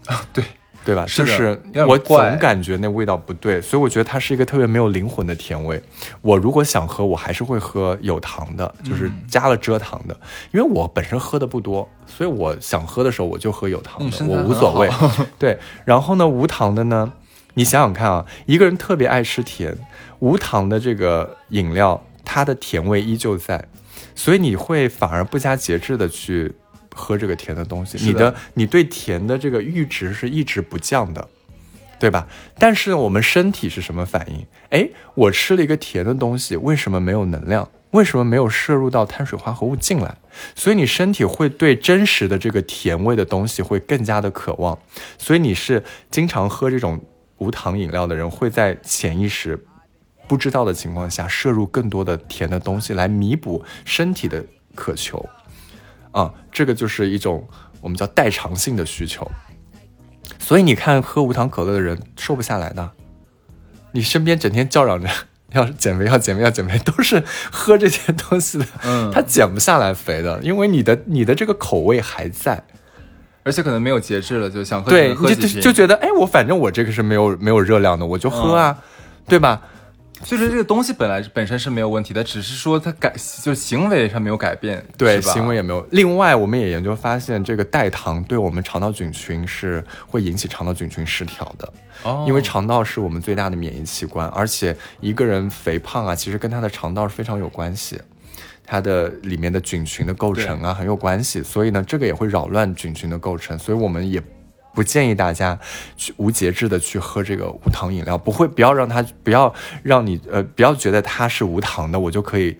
啊对，对吧？是就是我总感觉那味道不对，所以我觉得它是一个特别没有灵魂的甜味。我如果想喝，我还是会喝有糖的，就是嗯加了蔗糖的，因为我本身喝的不多，所以我想喝的时候我就喝有糖的，我无所谓。对，然后呢，无糖的呢，你想想看啊，一个人特别爱吃甜，无糖的这个饮料，它的甜味依旧在，所以你会反而不加节制的去喝这个甜的东西，的你的你对甜的这个阈值是一直不降的。对吧？但是我们身体是什么反应？哎，我吃了一个甜的东西，为什么没有能量？为什么没有摄入到碳水化合物进来？所以你身体会对真实的这个甜味的东西会更加的渴望。所以你是经常喝这种无糖饮料的人，会在潜意识不知道的情况下摄入更多的甜的东西来弥补身体的渴求。啊，这个就是一种我们叫代偿性的需求。所以你看，喝无糖可乐的人瘦不下来的，你身边整天叫嚷着要减肥、要减肥、要减肥，都是喝这些东西的，嗯他减不下来肥的，因为你的你的这个口味还在，而且可能没有节制了，就想喝对，你就就就觉得，哎，我反正我这个是没有没有热量的，我就喝啊，对吧？就是这个东西本来本身是没有问题的，只是说它改就行为上没有改变，对，行为也没有。另外，我们也研究发现，这个代糖对我们肠道菌群是会引起肠道菌群失调的。哦，因为肠道是我们最大的免疫器官，而且一个人肥胖啊，其实跟他的肠道是非常有关系，它的里面的菌群的构成啊很有关系，所以呢，这个也会扰乱菌群的构成，所以我们也不建议大家去无节制的去喝这个无糖饮料，不会不要让它不要让你呃不要觉得它是无糖的，我就可以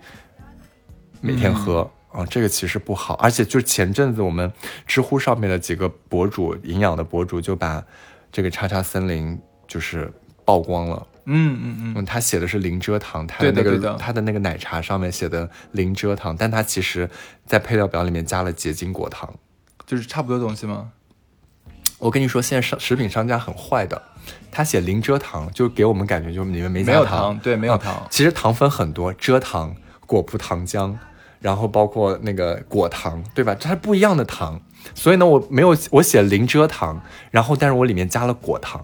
每天喝。啊，这个其实不好，而且就是前阵子我们知乎上面的几个博主，营养的博主就把这个叉叉森林就是曝光了。嗯嗯嗯，嗯，他写的是零蔗糖，他的那个他的那个奶茶上面写的零蔗糖，但他其实在配料表里面加了结晶果糖。就是差不多东西吗？我跟你说，现在商食品商家很坏的，他写零蔗糖，就给我们感觉就是里面没加没有糖，对，没有啊糖，其实糖分很多，蔗糖、果葡糖浆，然后包括那个果糖，对吧？它是不一样的糖，所以呢，我没有我写零蔗糖，然后但是我里面加了果糖，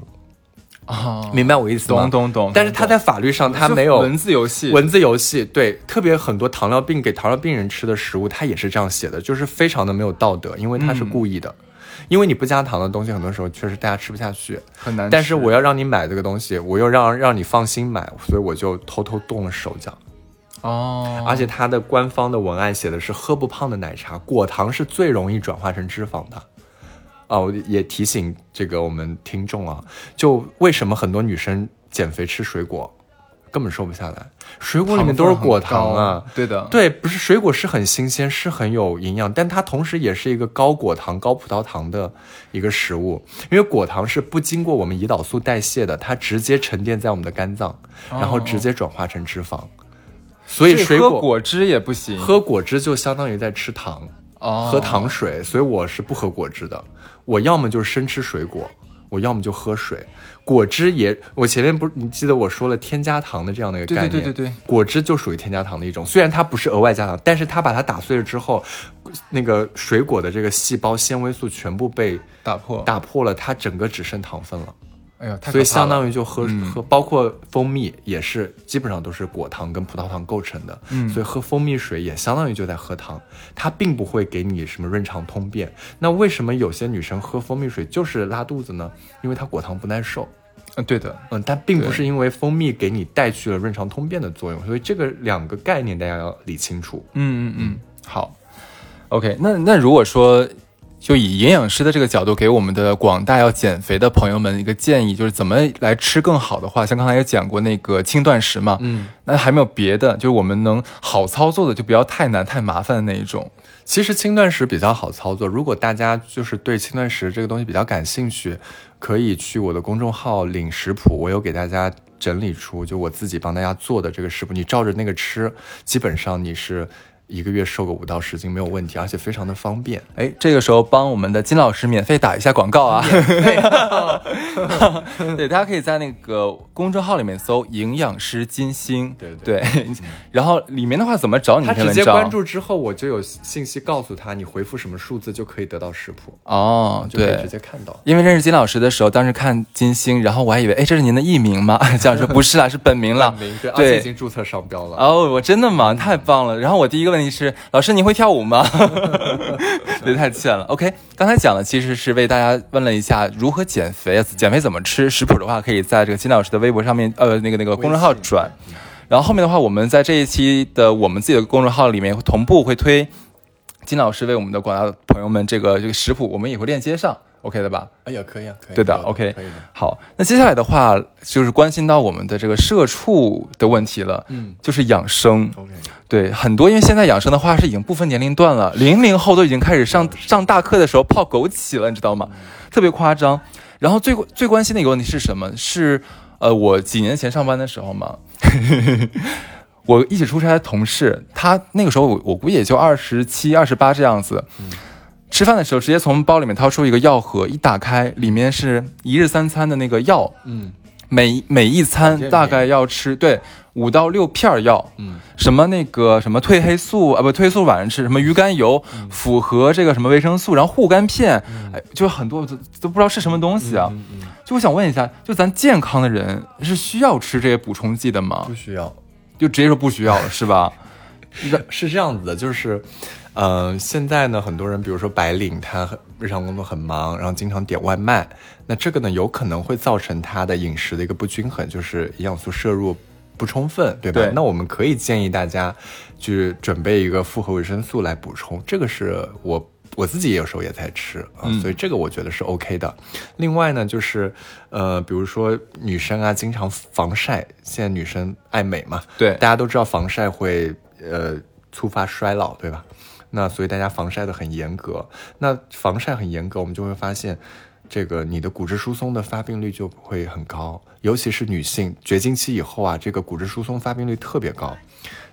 啊，明白我意思吗？懂懂懂。但是他在法律上他没有文字游戏，文字游戏，对，特别很多糖尿病给糖尿病人吃的食物，他也是这样写的，就是非常的没有道德，因为他是故意的。因为你不加糖的东西，很多时候确实大家吃不下去。很难。但是我要让你买这个东西，我又让让你放心买，所以我就偷偷动了手脚。哦，而且它的官方的文案写的是喝不胖的奶茶，果糖是最容易转化成脂肪的。啊，我也提醒这个我们听众啊，就为什么很多女生减肥吃水果根本瘦不下来？水果里面都是果糖啊，对的，对，不是水果是很新鲜，是很有营养，但它同时也是一个高果糖、高葡萄糖的一个食物，因为果糖是不经过我们胰岛素代谢的，它直接沉淀在我们的肝脏，然后直接转化成脂肪。所以水果喝果汁也不行，喝果汁就相当于在吃糖，哦。喝糖水，所以我是不喝果汁的。我要么就是生吃水果，我要么就喝水。果汁也，我前面不是你记得我说了添加糖的这样的一个概念，对对对对果汁就属于添加糖的一种，虽然它不是额外加糖，但是它把它打碎了之后，那个水果的这个细胞纤维素全部被打破，打破了，它整个只剩糖分了。哎呦，太所以相当于就喝、喝，包括蜂蜜也是基本上都是果糖跟葡萄糖构成的，嗯所以喝蜂蜜水也相当于就在喝糖，它并不会给你什么润肠通便。那为什么有些女生喝蜂蜜水就是拉肚子呢？因为它果糖不耐受，嗯，对的，嗯，但并不是因为蜂蜜给你带去了润肠通便的作用，所以这个两个概念大家要理清楚。嗯嗯嗯，好，OK，那那如果说。就以营养师的这个角度，给我们的广大要减肥的朋友们一个建议，就是怎么来吃更好的话，像刚才也讲过那个轻断食嘛，嗯，那还没有别的，就是我们能好操作的，就不要太难太麻烦的那一种。其实轻断食比较好操作，如果大家就是对轻断食这个东西比较感兴趣，可以去我的公众号领食谱，我有给大家整理出就我自己帮大家做的这个食谱，你照着那个吃，基本上你是一个月瘦个五到十斤没有问题，而且非常的方便。哎，这个时候帮我们的金老师免费打一下广告啊！对，大家可以在那个公众号里面搜“营养师金星”，对对，然后里面的话怎么找你他？直接关注之后，我就有信息告诉他，你回复什么数字就可以得到食谱，哦，对就可以直，接看到。因为认识金老师的时候，当时看金星，然后我还以为，哎，这是您的艺名吗？金老师说不是啦，是本名了。名对，而且已经注册商标了。哦，我真的吗？太棒了！然后我第一个问题是，老师你会跳舞吗？别，太欠了。OK，刚才讲的其实是为大家问了一下如何减肥，减肥怎么吃，食谱的话可以在这个金老师的微博上面，呃，那个那个公众号转。然后后面的话，我们在这一期的我们自己的公众号里面同步会推金老师为我们的广大朋友们这个这个食谱，我们也会链接上，OK 的吧？哎呀，可以啊，可以。对的有，OK，可以的。好，那接下来的话就是关心到我们的这个社畜的问题了，嗯就是养生。OK，对，很多因为现在养生的话是已经不分年龄段了，零零后都已经开始上上大课的时候泡枸杞了，你知道吗？特别夸张。然后最最关心的一个问题是什么？是呃，我几年前上班的时候嘛，我一起出差的同事，他那个时候我我估计也就二十七、二十八这样子。吃饭的时候，直接从包里面掏出一个药盒，一打开，里面是一日三餐的那个药，嗯每每一餐大概要吃对五到六片药，嗯，什么那个什么褪黑素啊，不褪黑素晚上吃，什么鱼肝油，嗯符合这个什么维生素，然后护肝片，哎，就很多都都不知道是什么东西啊。嗯嗯，就我想问一下，就咱健康的人是需要吃这些补充剂的吗不？需要。就直接说不需要了，是吧？是是这样子的，就是，呃，现在呢，很多人，比如说白领，他日常工作很忙，然后经常点外卖，那这个呢，有可能会造成他的饮食的一个不均衡，就是营养素摄入不充分，对吧？对那我们可以建议大家去准备一个复合维生素来补充，这个是我。我自己有时候也在吃啊，嗯所以这个我觉得是 OK 的。另外呢，就是呃，比如说女生啊，经常防晒，现在女生爱美嘛，对大家都知道防晒会呃触发衰老，对吧？那所以大家防晒的很严格。那防晒很严格，我们就会发现，这个你的骨质疏松的发病率就会很高，尤其是女性绝经期以后啊，这个骨质疏松发病率特别高。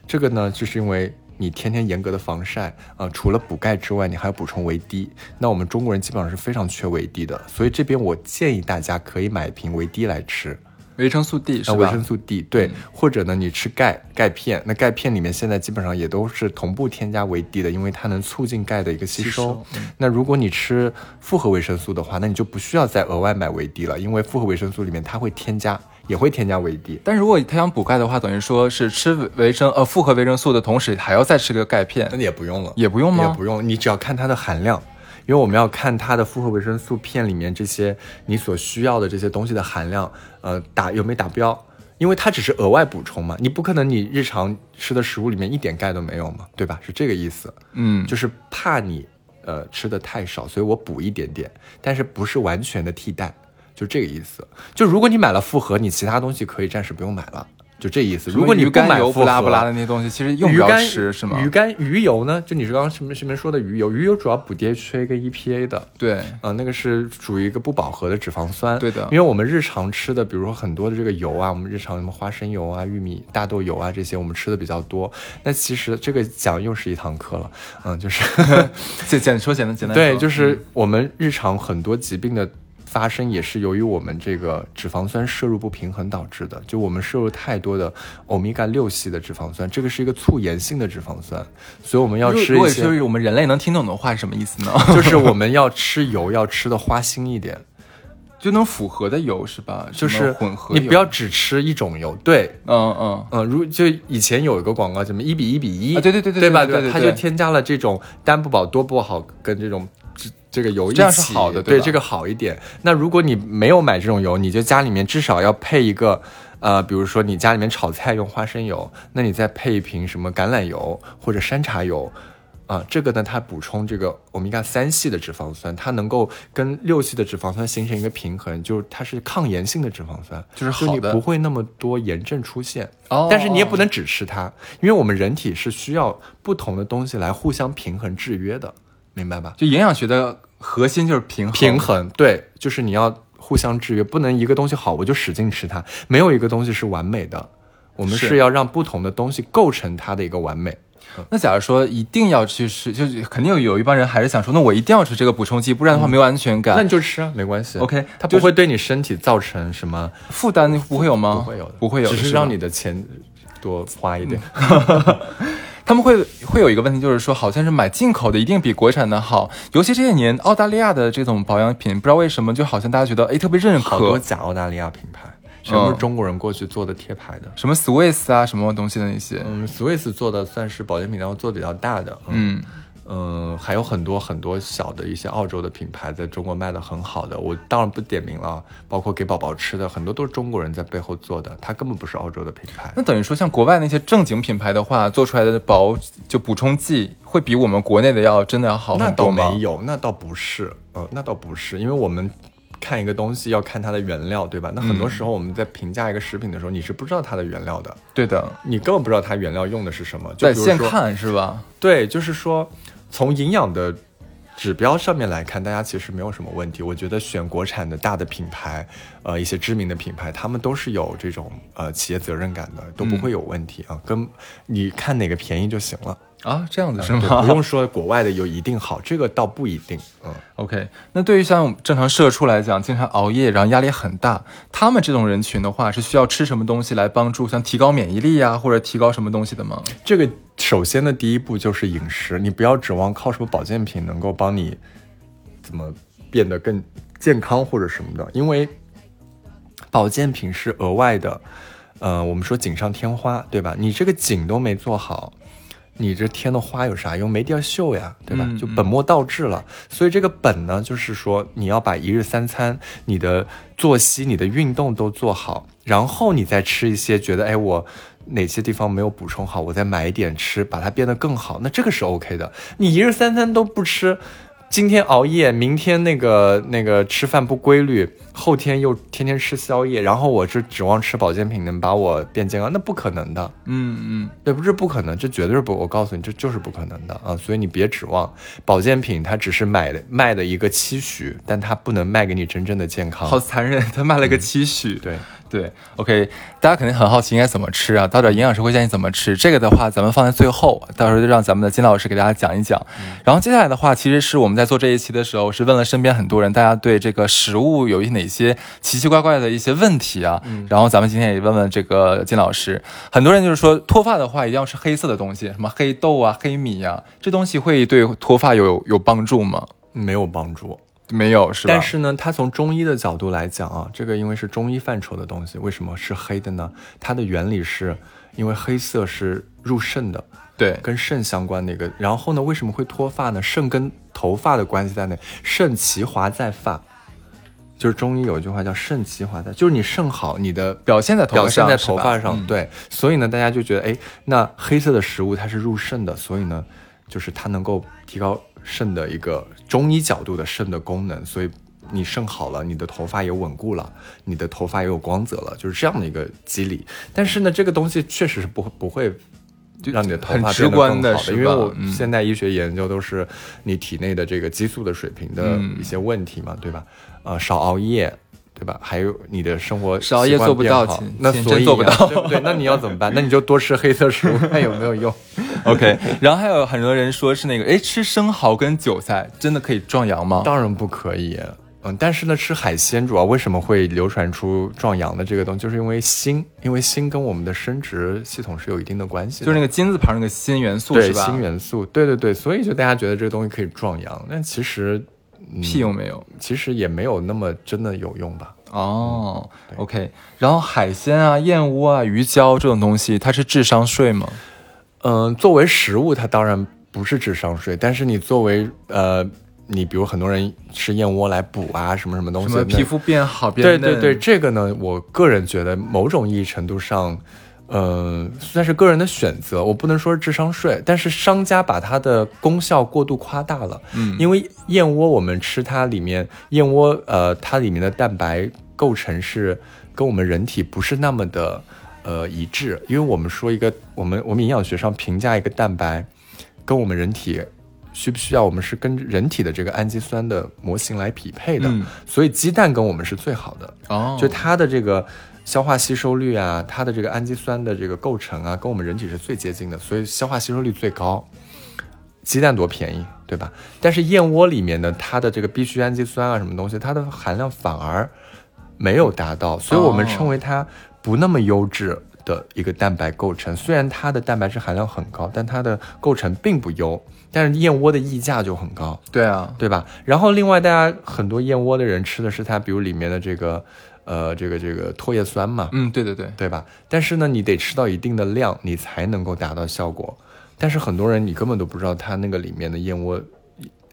这个呢，就是因为你天天严格的防晒啊、除了补钙之外，你还要补充维 D。那我们中国人基本上是非常缺维 D 的，所以这边我建议大家可以买一瓶维 D 来吃。维生素 D 是维生素 D，对，或者呢，你吃钙钙片，那钙片里面现在基本上也都是同步添加维 D 的，因为它能促进钙的一个吸收。那如果你吃复合维生素的话，那你就不需要再额外买维 D 了，因为复合维生素里面它会添加，也会添加维 D。但如果他想补钙的话，等于说是吃维维生呃复合维生素的同时，还要再吃个钙片。那，也不用了，也不用吗？也不用，你只要看它的含量，因为我们要看它的复合维生素片里面这些你所需要的这些东西的含量，呃，打有没达标？因为它只是额外补充嘛，你不可能你日常吃的食物里面一点钙都没有嘛，对吧？是这个意思。嗯，就是怕你呃吃的太少，所以我补一点点，但是不是完全的替代，就这个意思。就如果你买了复合，你其他东西可以暂时不用买了，就这意思。如果你不买不拉不拉的那些东西，其实用不着吃是吗？鱼肝鱼油呢？就你是刚刚什么什么说的鱼油？鱼油主要补 DHA 跟 EPA 的。对，呃，那个是属于一个不饱和的脂肪酸，对的因为我们日常吃的，比如说很多的这个油啊，我们日常什么花生油啊、玉米、大豆油啊这些，我们吃的比较多。那其实这个讲又是一堂课了，嗯，就是 简简说简单简单对，就是我们日常很多疾病的发生，也是由于我们这个脂肪酸摄入不平衡导致的。就我们摄入太多的欧米伽六系的脂肪酸，这个是一个促炎性的脂肪酸，所以我们要如如果吃一些，就是我们人类能听懂的话是什么意思呢？就是我们要吃油要吃的花心一点。就能符合的油是吧？就是混合，你不要只吃一种油，对，嗯嗯。嗯，如就以前有一个广告，什么一比一比一、啊对对对对对吧？对对对它就添加了这种单不饱多不好跟这种这这个油一起，这样是好的对对这个好一点。那如果你没有买这种油，你就家里面至少要配一个。呃，比如说你家里面炒菜用花生油，那你再配一瓶什么橄榄油或者山茶油，啊、这个呢，它补充这个欧米伽三系的脂肪酸，它能够跟六系的脂肪酸形成一个平衡，就是它是抗炎性的脂肪酸，就是好的你不会那么多炎症出现。哦但是你也不能只吃它，因为我们人体是需要不同的东西来互相平衡制约的，明白吧？就营养学的核心就是平衡。平衡，对，就是你要互相制约，不能一个东西好我就使劲吃它，没有一个东西是完美的，我们是是要让不同的东西构成它的一个完美。那假如说一定要去吃，就是肯定有有一帮人还是想说，那我一定要吃这个补充剂，不然的话没有安全感。那你就吃啊，没关系。OK，它不会对你身体造成什么，负担不会有吗？不会有的，不会有的，只是让你的钱多花一点。他们会会有一个问题，就是说，好像是买进口的一定比国产的好，尤其这些年澳大利亚的这种保养品，不知道为什么，就好像大家觉得哎特别认可好多可，假澳大利亚品牌，全部是嗯中国人过去做的贴牌的。什么 Swiss 啊，什么东西的那些，嗯，Swiss 做的算是保健品当中做的比较大的。嗯嗯，嗯，还有很多很多小的一些澳洲的品牌在中国卖的很好的，我当然不点名了，包括给宝宝吃的，很多都是中国人在背后做的，它根本不是澳洲的品牌。那等于说，像国外那些正经品牌的话，做出来的保就补充剂会比我们国内的要真的要好那倒很多吗？没有，那倒不是，呃，那倒不是，因为我们看一个东西要看它的原料，对吧？那很多时候我们在评价一个食品的时候，你是不知道它的原料的，对的，你根本不知道它原料用的是什么。就在现看是吧？对，就是说从营养的。指标上面来看，大家其实没有什么问题。我觉得选国产的大的品牌，呃，一些知名的品牌，他们都是有这种呃企业责任感的，都不会有问题啊。跟你看哪个便宜就行了，啊，这样子是对吗？不用说国外的有一定好，这个倒不一定。嗯，OK，那对于像正常社畜来讲，经常熬夜，然后压力很大，他们这种人群的话，是需要吃什么东西来帮助，像提高免疫力呀、或者提高什么东西的吗？这个首先的第一步就是饮食，你不要指望靠什么保健品能够帮你怎么变得更健康或者什么的，因为保健品是额外的，呃，我们说锦上添花，对吧？你这个锦都没做好。你这添的花有啥用？没地儿绣呀，对吧？嗯就本末倒置了。所以这个本呢，就是说你要把一日三餐、你的作息、你的运动都做好，然后你再吃一些觉得哎我哪些地方没有补充好，我再买一点吃，把它变得更好。那这个是 OK 的。你一日三餐都不吃，今天熬夜，明天那个那个吃饭不规律，后天又天天吃宵夜，然后我是指望吃保健品能把我变健康，那不可能的。嗯嗯，对，不是不可能，这绝对是不，我告诉你，这就是不可能的啊！所以你别指望保健品，它只是买的卖的一个期许，但它不能卖给你真正的健康。好残忍，他卖了个期许。对，对，OK，大家肯定很好奇应该怎么吃啊？到底营养师会建议怎么吃？这个的话，咱们放在最后，到时候就让咱们的金老师给大家讲一讲。然后接下来的话，其实是我们在做这一期的时候，是问了身边很多人，大家对这个食物有一哪些奇奇怪怪的一些问题啊？然后咱们今天也问问这个金老师，很多人就是说脱发的话一定要吃黑色的东西，什么黑豆啊、黑米啊，这东西会对脱发有有帮助吗？没有帮助。没有是吧？但是呢，它从中医的角度来讲啊，这个因为是中医范畴的东西，为什么是黑的呢？它的原理是因为黑色是入肾的，对，跟肾相关的一个。然后呢，为什么会脱发呢？肾跟头发的关系在哪？肾其华在发，就是中医有一句话叫肾其华在，就是你肾好，你的表现在头表现在头发上。嗯对，所以呢，大家就觉得，哎，那黑色的食物它是入肾的，所以呢，就是它能够提高肾的一个中医角度的肾的功能，所以。你肾好了，你的头发也稳固了，你的头发也有光泽了，就是这样的一个机理。但是呢，这个东西确实是不会不会让你的头发变得观的是更好的，因为我嗯现代医学研究都是你体内的这个激素的水平的嗯一些问题嘛，对吧？呃，少熬夜。对吧？还有你的生活少熬夜习惯做不到那所做不到对不对？那你要怎么办？那你就多吃黑色食物，看有没有用。OK，然后还有很多人说是那个，哎，吃生蚝跟韭菜真的可以壮阳吗？当然不可以。嗯，但是呢，吃海鲜主要为什么会流传出壮阳的这个东西，就是因为锌，因为锌跟我们的生殖系统是有一定的关系的。就是那个金字旁那个锌元素对是吧？锌元素，对对对，所以就大家觉得这个东西可以壮阳，但其实屁用没有。其实也没有那么真的有用吧。哦，OK，然后海鲜啊、燕窝啊、鱼胶这种东西，它是智商税吗？嗯，作为食物，它当然不是智商税，但是你作为呃，你比如很多人吃燕窝来补啊，什么什么东西，什么皮肤变好变嫩对对对，这个呢，我个人觉得某种意义程度上，呃，算是个人的选择，我不能说是智商税，但是商家把它的功效过度夸大了。嗯因为燕窝我们吃它里面燕窝，呃，它里面的蛋白构成是跟我们人体不是那么的呃一致，因为我们说一个我们我们营养学上评价一个蛋白跟我们人体。需不需要？我们是跟人体的这个氨基酸的模型来匹配的，嗯所以鸡蛋跟我们是最好的。哦，就它的这个消化吸收率啊，它的这个氨基酸的这个构成啊，跟我们人体是最接近的，所以消化吸收率最高。鸡蛋多便宜，对吧？但是燕窝里面的它的这个必需氨基酸啊，什么东西，它的含量反而没有达到，所以我们哦称为它不那么优质的一个蛋白构成。虽然它的蛋白质含量很高，但它的构成并不优。但是燕窝的溢价就很高，对啊，对吧？然后另外，大家很多燕窝的人吃的是它，比如里面的这个，呃，这个这个唾液酸嘛，嗯，对对对，对吧？但是呢，你得吃到一定的量，你才能够达到效果。但是很多人你根本都不知道它那个里面的燕窝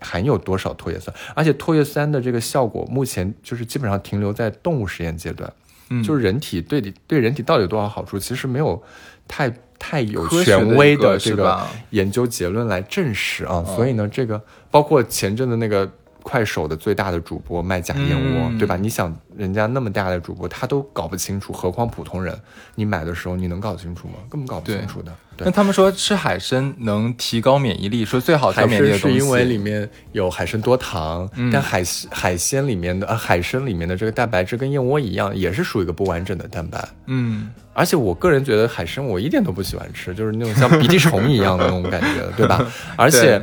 含有多少唾液酸，而且唾液酸的这个效果目前就是基本上停留在动物实验阶段，嗯就是人体对你对人体到底有多少好处，其实没有太太有权威的这个研究结论来证实啊。所以呢，这个包括前阵的那个。快手的最大的主播卖假燕窝，嗯对吧？你想，人家那么大的主播，他都搞不清楚，何况普通人？你买的时候，你能搞清楚吗？根本搞不清楚的。那，他们说吃海参能提高免疫力，说最好提高海参是因为里面有海参多糖，嗯但海海鲜里面的呃海参里面的这个蛋白质跟燕窝一样，也是属于一个不完整的蛋白。嗯，而且我个人觉得海参我一点都不喜欢吃，就是那种像鼻涕虫一样的那种感觉，对吧？而且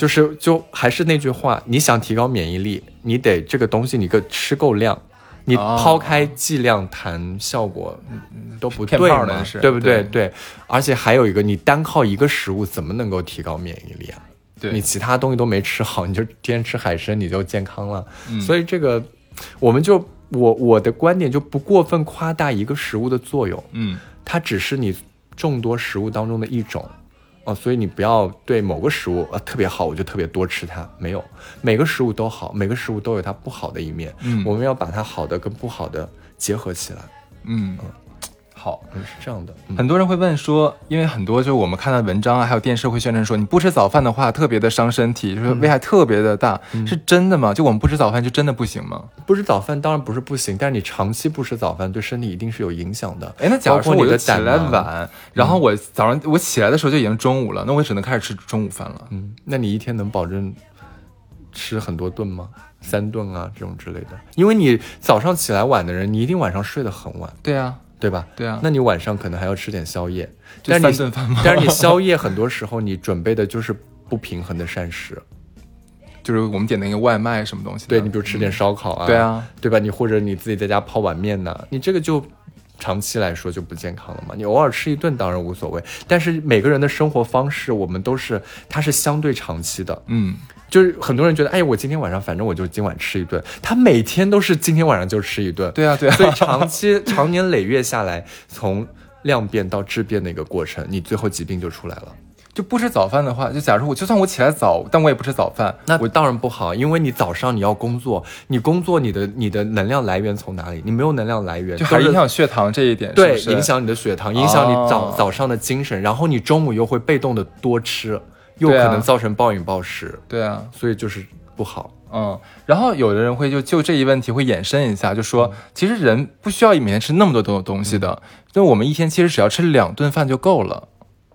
就是就还是那句话，你想提高免疫力，你得这个东西你个吃够量。你哦抛开剂量谈效果，嗯都不对嘛对不对？对对，而且还有一个，你单靠一个食物怎么能够提高免疫力啊？对，你其他东西都没吃好，你就天天吃海参，你就健康了。嗯所以这个，我们就我我的观点就不过分夸大一个食物的作用，嗯它只是你众多食物当中的一种。哦，所以你不要对某个食物呃特别好，我就特别多吃它。没有，每个食物都好，每个食物都有它不好的一面。嗯我们要把它好的跟不好的结合起来。嗯，好。嗯，是这样的。嗯很多人会问说，因为很多就是我们看到文章啊，还有电视会宣传说，你不吃早饭的话特别的伤身体，就是危害特别的大，是真的吗？就我们不吃早饭就真的不行吗？不吃早饭当然不是不行，但是你长期不吃早饭对身体一定是有影响的。哎，那假如说你的起来晚，然后我早上我起来的时候就已经中午了，那我只能开始吃中午饭了。嗯，那你一天能保证吃很多顿吗？三顿啊这种之类的。因为你早上起来晚的人，你一定晚上睡得很晚，对啊，对吧？对啊那你晚上可能还要吃点宵夜，但是你 但是你宵夜很多时候你准备的就是不平衡的膳食，就是我们点的那个外卖什么东西。对你比如吃点烧烤啊，对啊，对吧？你或者你自己在家泡碗面呐，你这个就长期来说就不健康了嘛。你偶尔吃一顿当然无所谓，但是每个人的生活方式，我们都是它是相对长期的。嗯，就是很多人觉得，哎，我今天晚上反正我就今晚吃一顿，他每天都是今天晚上就吃一顿。对啊，对啊，所以长期 长年累月下来，从量变到质变的一个过程，你最后疾病就出来了。就不吃早饭的话，就假如我就算我起来早，但我也不吃早饭，那我当然不好，因为你早上你要工作，你工作你的你的能量来源从哪里？你没有能量来源，就还影响血糖这一点，对是是影响你的血糖，影响你早、哦早上的精神，然后你中午又会被动的多吃，又可能造成暴饮暴食，对啊，所以就是不好。嗯，然后有的人会就就这一问题会衍生一下，就嗯说其实人不需要每天吃那么多东东西的，就我们一天其实只要吃两顿饭就够了，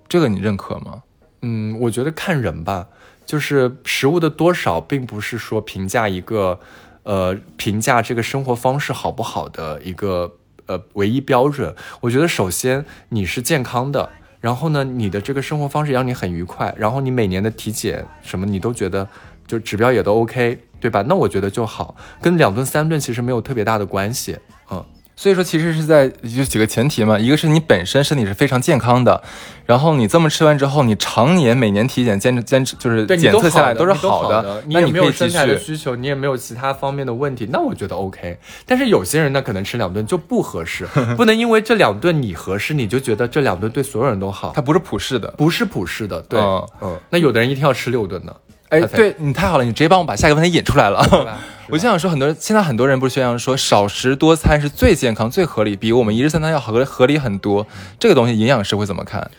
这个你认可吗？嗯，我觉得看人吧，就是食物的多少，并不是说评价一个，呃，评价这个生活方式好不好的一个呃唯一标准。我觉得首先你是健康的，然后呢，你的这个生活方式让你很愉快，然后你每年的体检什么你都觉得就指标也都 OK，对吧？那我觉得就好，跟两顿三顿其实没有特别大的关系。嗯，所以说，其实是在有几个前提嘛，一个是你本身身体是非常健康的，然后你这么吃完之后，你常年每年体检坚持坚持就是检测下来都是你好的，你那也没你可以继有身材的。需求，你也没有其他方面的问题，那我觉得 OK。但是有些人呢，可能吃两顿就不合适，不能因为这两顿你合适，你就觉得这两顿对所有人都好，它不是普世的。不是普世的。对，嗯嗯，那有的人一天要吃六顿呢，哎，对你太好了，你直接帮我把下一个问题引出来了。我就想说，很多人现在很多人不是宣扬说少食多餐是最健康、最合理，比我们一日三餐要合合理很多。这个东西营养师会怎么看？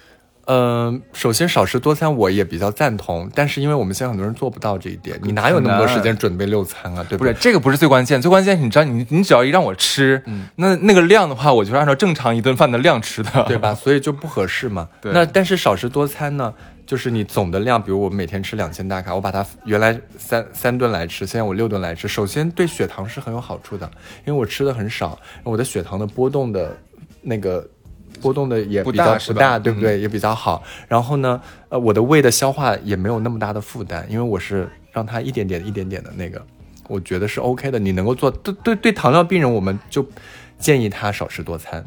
嗯，首先少食多餐我也比较赞同，但是因为我们现在很多人做不到这一点，你哪有那么多时间准备六餐啊？对对？不是这个不是最关键，最关键是你知道你你只要一让我吃，那那个量的话，我就是按照正常一顿饭的量吃的，对吧？所以就不合适嘛。对那但是少食多餐呢，就是你总的量，比如我每天吃两千大卡，我把它原来三三顿来吃，现在我六顿来吃，首先对血糖是很有好处的，因为我吃的很少，我的血糖的波动的那个。波动的也不比较大不大，对不对？也比较好。然后呢，呃，我的胃的消化也没有那么大的负担，因为我是让它一点点、一点点的那个，我觉得是 OK 的。你能够做，对对对，糖尿病人我们就建议他少吃多餐。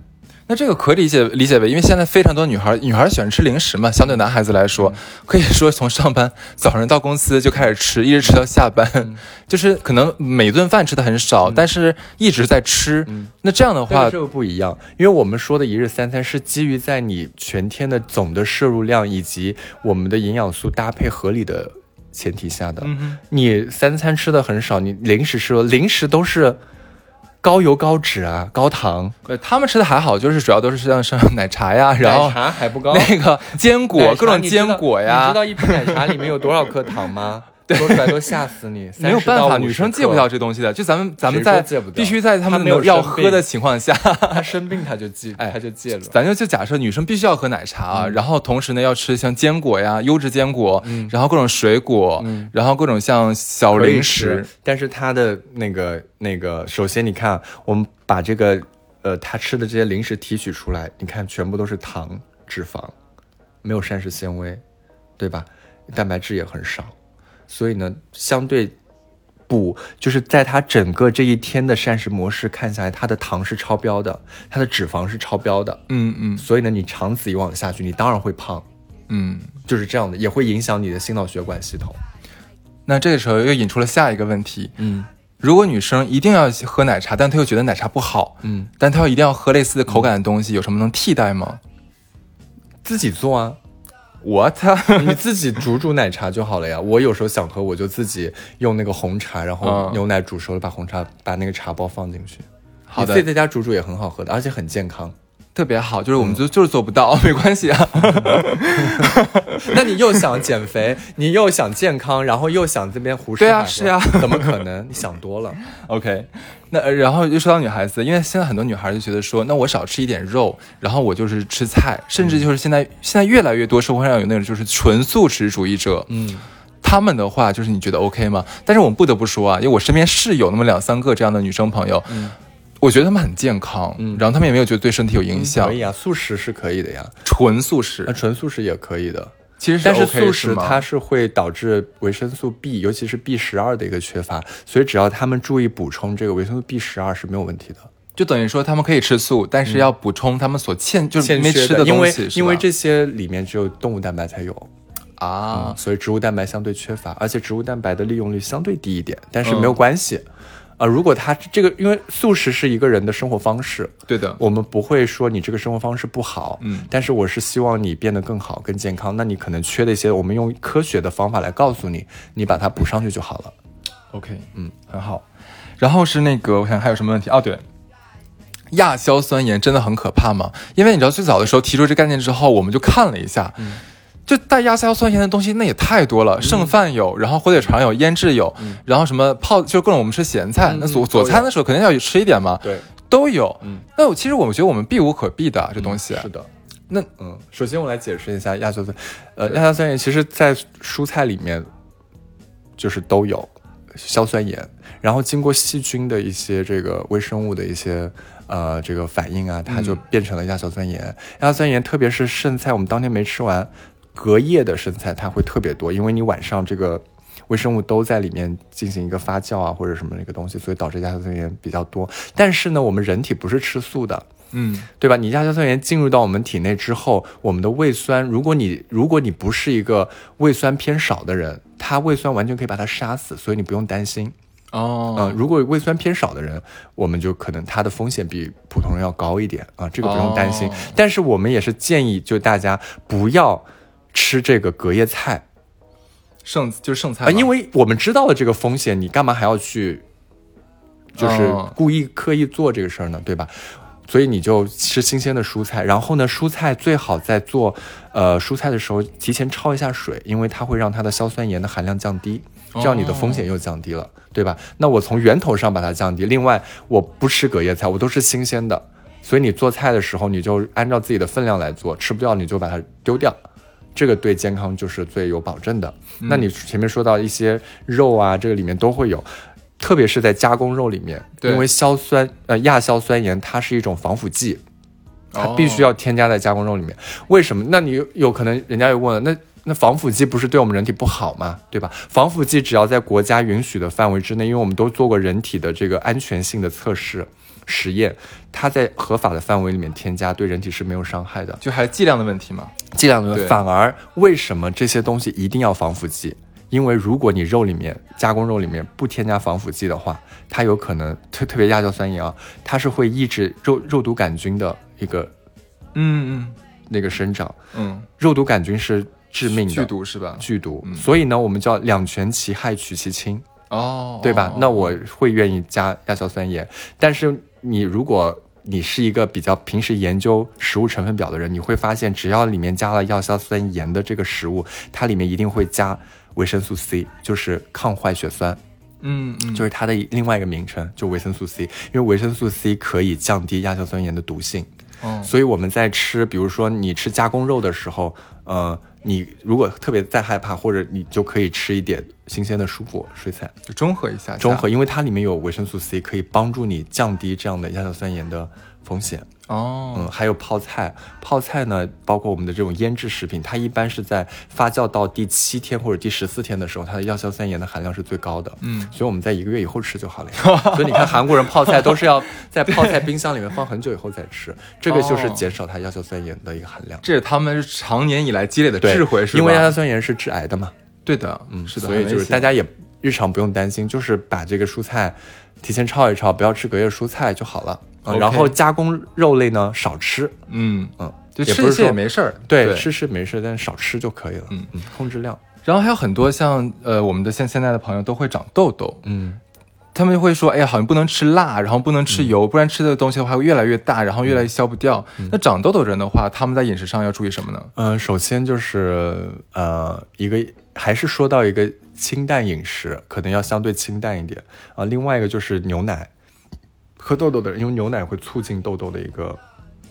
那这个可以理解理解为，因为现在非常多女孩，女孩喜欢吃零食嘛，相对男孩子来说，可以说从上班早上到公司就开始吃，一直吃到下班，就是可能每顿饭吃的很少，但是一直在吃。那这样的话这个不一样，因为我们说的一日三餐是基于在你全天的总的摄入量以及我们的营养素搭配合理的前提下的。你三餐吃的很少，你零食吃了，零食都是高油高脂啊，高糖，呃，他们吃的还好，就是主要都是像像 奶茶呀，然后奶茶还不高。那个坚果，各种坚果呀你知，道一瓶奶茶里面有多少克糖吗？说出来都吓死你。没有办法，女生戒不掉这东西的。就咱们咱们在必须在他们没有要喝的情况下，他生病他就戒，哎他就戒了。咱就就假设女生必须要喝奶茶然后同时呢要吃像坚果呀、优质坚果，然后各种水果，然后各种像小零食，，但是它的那个那个，首先你看，我们把这个呃他吃的这些零食提取出来，你看全部都是糖、脂肪，没有膳食纤维，对吧？蛋白质也很少，所以呢，相对补就是在他整个这一天的膳食模式看下来，他的糖是超标的，他的脂肪是超标的，嗯嗯所以呢，你长此以往下去，你当然会胖，嗯。就是这样的，也会影响你的心脑血管系统。那这个时候又引出了下一个问题：嗯如果女生一定要喝奶茶，但她又觉得奶茶不好，嗯，但她又一定要喝类似的口感的东西，有什么能替代吗？自己做啊。我操！你自己煮煮奶茶就好了呀。我有时候想喝，我就自己用那个红茶，然后嗯牛奶煮熟了，把红茶把那个茶包放进去。好的你自己在家煮煮也很好喝的，而且很健康。特别好，就是我嗯们就、就是做不到，没关系啊。那你又想减肥，你又想健康，然后又想这边胡说对啊是啊怎么可能？你想多了。OK，那呃然后又说到女孩子，因为现在很多女孩就觉得说，那我少吃一点肉，然后我就是吃菜，甚至就是现在现在越来越多社会上有那种就是纯素食主义者，嗯，他们的话，就是你觉得 OK 吗？但是我们不得不说啊，因为我身边是有那么两三个这样的女生朋友，我觉得他们很健康，嗯。然后他们也没有觉得对身体有影响，可以啊，素食是可以的呀，纯素食。那，纯素食也可以的。其实但是 OK 素是素食它是会导致维生素 B，尤其是 B 十二的一个缺乏，所以只要他们注意补充这个维生素 B 十二是没有问题的。就等于说他们可以吃素，但是要补充他们所欠就是没吃的，东西，因为因为这些里面只有动物蛋白才有，啊，所以植物蛋白相对缺乏，而且植物蛋白的利用率相对低一点，但是嗯。没有关系。啊、如果他这个，因为素食是一个人的生活方式，对的，我们不会说你这个生活方式不好，嗯但是我是希望你变得更好、更健康。那你可能缺的一些，我们用科学的方法来告诉你，你把它补上去就好了。OK，嗯，很好。然后是那个，我想还有什么问题？哦，对，亚硝酸盐真的很可怕吗？因为你知道最早的时候提出这概念之后，我们就看了一下，就带亚硝酸盐的东西那也太多了，剩饭有，然后火腿肠有，腌制有，然后什么泡就各种我们吃咸菜，那佐嗯佐餐的时候肯定要吃一点嘛，对，都有。嗯。那我其实我觉得我们避无可避的、啊、这东西，是的。那嗯，首先我来解释一下亚硝酸，呃，亚硝酸盐其实在蔬菜里面就是都有硝酸盐，然后经过细菌的一些这个微生物的一些呃这个反应啊，它就变成了亚硝酸盐。亚硝酸盐特别是剩菜，我们当天没吃完，隔夜的剩菜它会特别多，因为你晚上这个。微生物都在里面进行一个发酵啊，或者什么那个东西，所以导致亚硝酸盐比较多。但是呢，我们人体不是吃素的，嗯对吧？你亚硝酸盐进入到我们体内之后，我们的胃酸，如果你如果你不是一个胃酸偏少的人，它胃酸完全可以把它杀死，所以你不用担心。哦，嗯、如果胃酸偏少的人，我们就可能它的风险比普通人要高一点啊、这个不用担心。哦但是我们也是建议，就大家不要吃这个隔夜菜剩就是剩菜啊、因为我们知道了这个风险，你干嘛还要去，就是哦故意刻意做这个事儿呢，对吧？所以你就吃新鲜的蔬菜，然后呢，蔬菜最好在做呃蔬菜的时候提前焯一下水，因为它会让它的硝酸盐的含量降低，这样你的风险又降低了，对吧？那我从源头上把它降低。另外，我不吃隔夜菜，我都是新鲜的，所以你做菜的时候你就按照自己的分量来做，吃不掉你就把它丢掉。这个对健康就是最有保证的。那你前面说到一些肉啊，这个里面都会有，特别是在加工肉里面，因为硝酸呃亚硝酸盐它是一种防腐剂，它哦必须要添加在加工肉里面。为什么？那你有有可能人家又问了，那那防腐剂不是对我们人体不好吗？对吧？防腐剂只要在国家允许的范围之内，因为我们都做过人体的这个安全性的测试实验，它在合法的范围里面添加，对人体是没有伤害的。就还是剂量的问题嘛。剂量的问题反而为什么这些东西一定要防腐剂？因为如果你肉里面加工肉里面不添加防腐剂的话，它有可能特特别亚硝酸盐啊，它是会抑制肉肉毒杆菌的一个嗯嗯那个生长。嗯肉毒杆菌是致命嗯，的剧毒是吧？剧毒，所以呢，我们叫两全其害取其轻，哦，对吧？哦那我会愿意加亚硝酸盐，但是你如果你是一个比较平时研究食物成分表的人，你会发现，只要里面加了亚硝酸盐的这个食物，它里面一定会加维生素 C，就是抗坏血酸，嗯嗯，就是它的另外一个名称，就维生素 C，因为维生素 C 可以降低亚硝酸盐的毒性。哦所以我们在吃，比如说你吃加工肉的时候，呃，你如果特别再害怕，或者你就可以吃一点新鲜的蔬果、水菜，就中和一下，中和，因为它里面有维生素 C，可以帮助你降低这样的亚硝酸盐的风险。哦，嗯，还有泡菜，泡菜呢，包括我们的这种腌制食品，它一般是在发酵到第七天或者第十四天的时候，它的亚硝酸盐的含量是最高的。嗯所以我们在一个月以后吃就好了呀。所以你看韩国人泡菜都是要在泡菜冰箱里面放很久以后再吃，这个就是哦减少它亚硝酸盐的一个含量。这是他们常年以来积累的智慧，是吧？因为亚硝酸盐是致癌的嘛。对的，嗯，是的，所以就是大家也日常不用担心，就是把这个蔬菜提前焯一焯，不要吃隔夜蔬菜就好了。然后加工肉类呢少吃，嗯嗯，就吃一些也没事儿，对，吃吃没事，但是少吃就可以了。嗯嗯，控制量。然后还有很多像呃我们的现现在的朋友都会长痘痘，嗯，他们会说，哎呀，好像不能吃辣，然后不能吃油，不然吃的东西的话会越来越大，然后越来越消不掉。那长痘痘人的话，他们在饮食上要注意什么呢？呃，首先就是呃，一个还是说到一个清淡饮食，可能要相对清淡一点啊、另外一个就是牛奶，喝痘痘的人，因为牛奶会促进痘痘的一个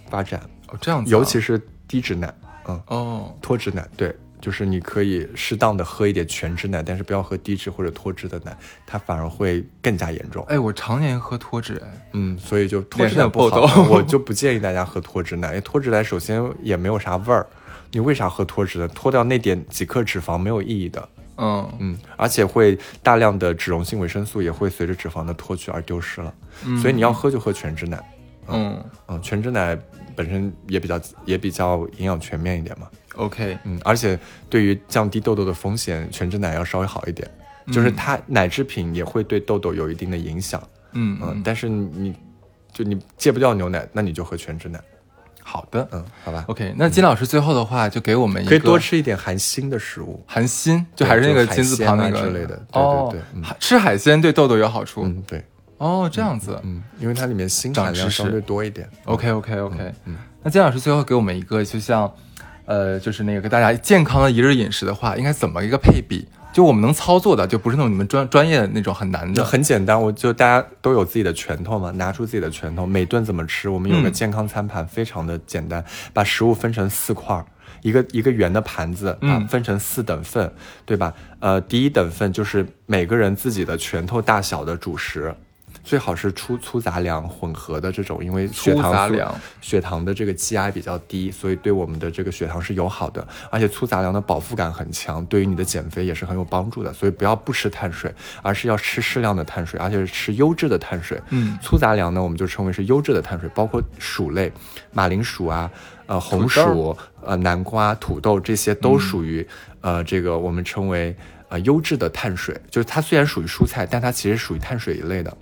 发展，哦，这样子啊、尤其是低脂奶，嗯，哦，脱脂奶，对，就是你可以适当的喝一点全脂奶，但是不要喝低脂或者脱脂的奶，它反而会更加严重。哎，我常年喝脱脂，哎，嗯，所以就脱脂奶不好我就不建议大家喝脱脂奶，因为脱脂奶首先也没有啥味儿，你为啥喝脱脂的？脱掉那点几克脂肪没有意义的，嗯。嗯，而且会大量的脂溶性维生素也会随着脂肪的脱去而丢失了，所以你要喝就喝全脂奶，嗯。嗯，全脂奶本身也比较也比较营养全面一点嘛，，OK，嗯，而且对于降低痘痘的风险，全脂奶要稍微好一点，就是它奶制品也会对痘痘有一定的影响，嗯嗯，但是你就你戒不掉牛奶，那你就喝全脂奶，好的。嗯，好吧，，OK，那金老师最后的话就给我们一个可以多吃一点含锌的食物，含锌，就还是那个金字旁那个啊之类的。对对哦对嗯。吃海鲜对痘痘有好处。嗯，对，哦，这样子。嗯，因为它里面锌含量相对多一点，OK OK OK，嗯。那金老师最后给我们一个，就像，呃，就是那个给大家健康的一日饮食的话，应该怎么一个配比？就我们能操作的，就不是那种你们专专业的那种很难那的。很简单，我就大家都有自己的拳头嘛，拿出自己的拳头，每顿怎么吃，我们有个嗯健康餐盘，非常的简单，把食物分成四块儿。一个一个圆的盘子啊，嗯分成四等份，对吧？呃，第一等份就是每个人自己的拳头大小的主食，最好是粗粗杂粮混合的这种，因为血粗杂粮血糖的这个 GI 比较低，所以对我们的这个血糖是友好的，而且粗杂粮的饱腹感很强，对于你的减肥也是很有帮助的。所以不要不吃碳水，而是要吃适量的碳水，而且是吃优质的碳水。嗯粗杂粮呢，我们就称为是优质的碳水，包括薯类，马铃薯啊，呃，红薯、呃，南瓜、土豆这些都属于、呃这个我们称为呃优质的碳水，就是它虽然属于蔬菜，但它其实属于碳水一类的。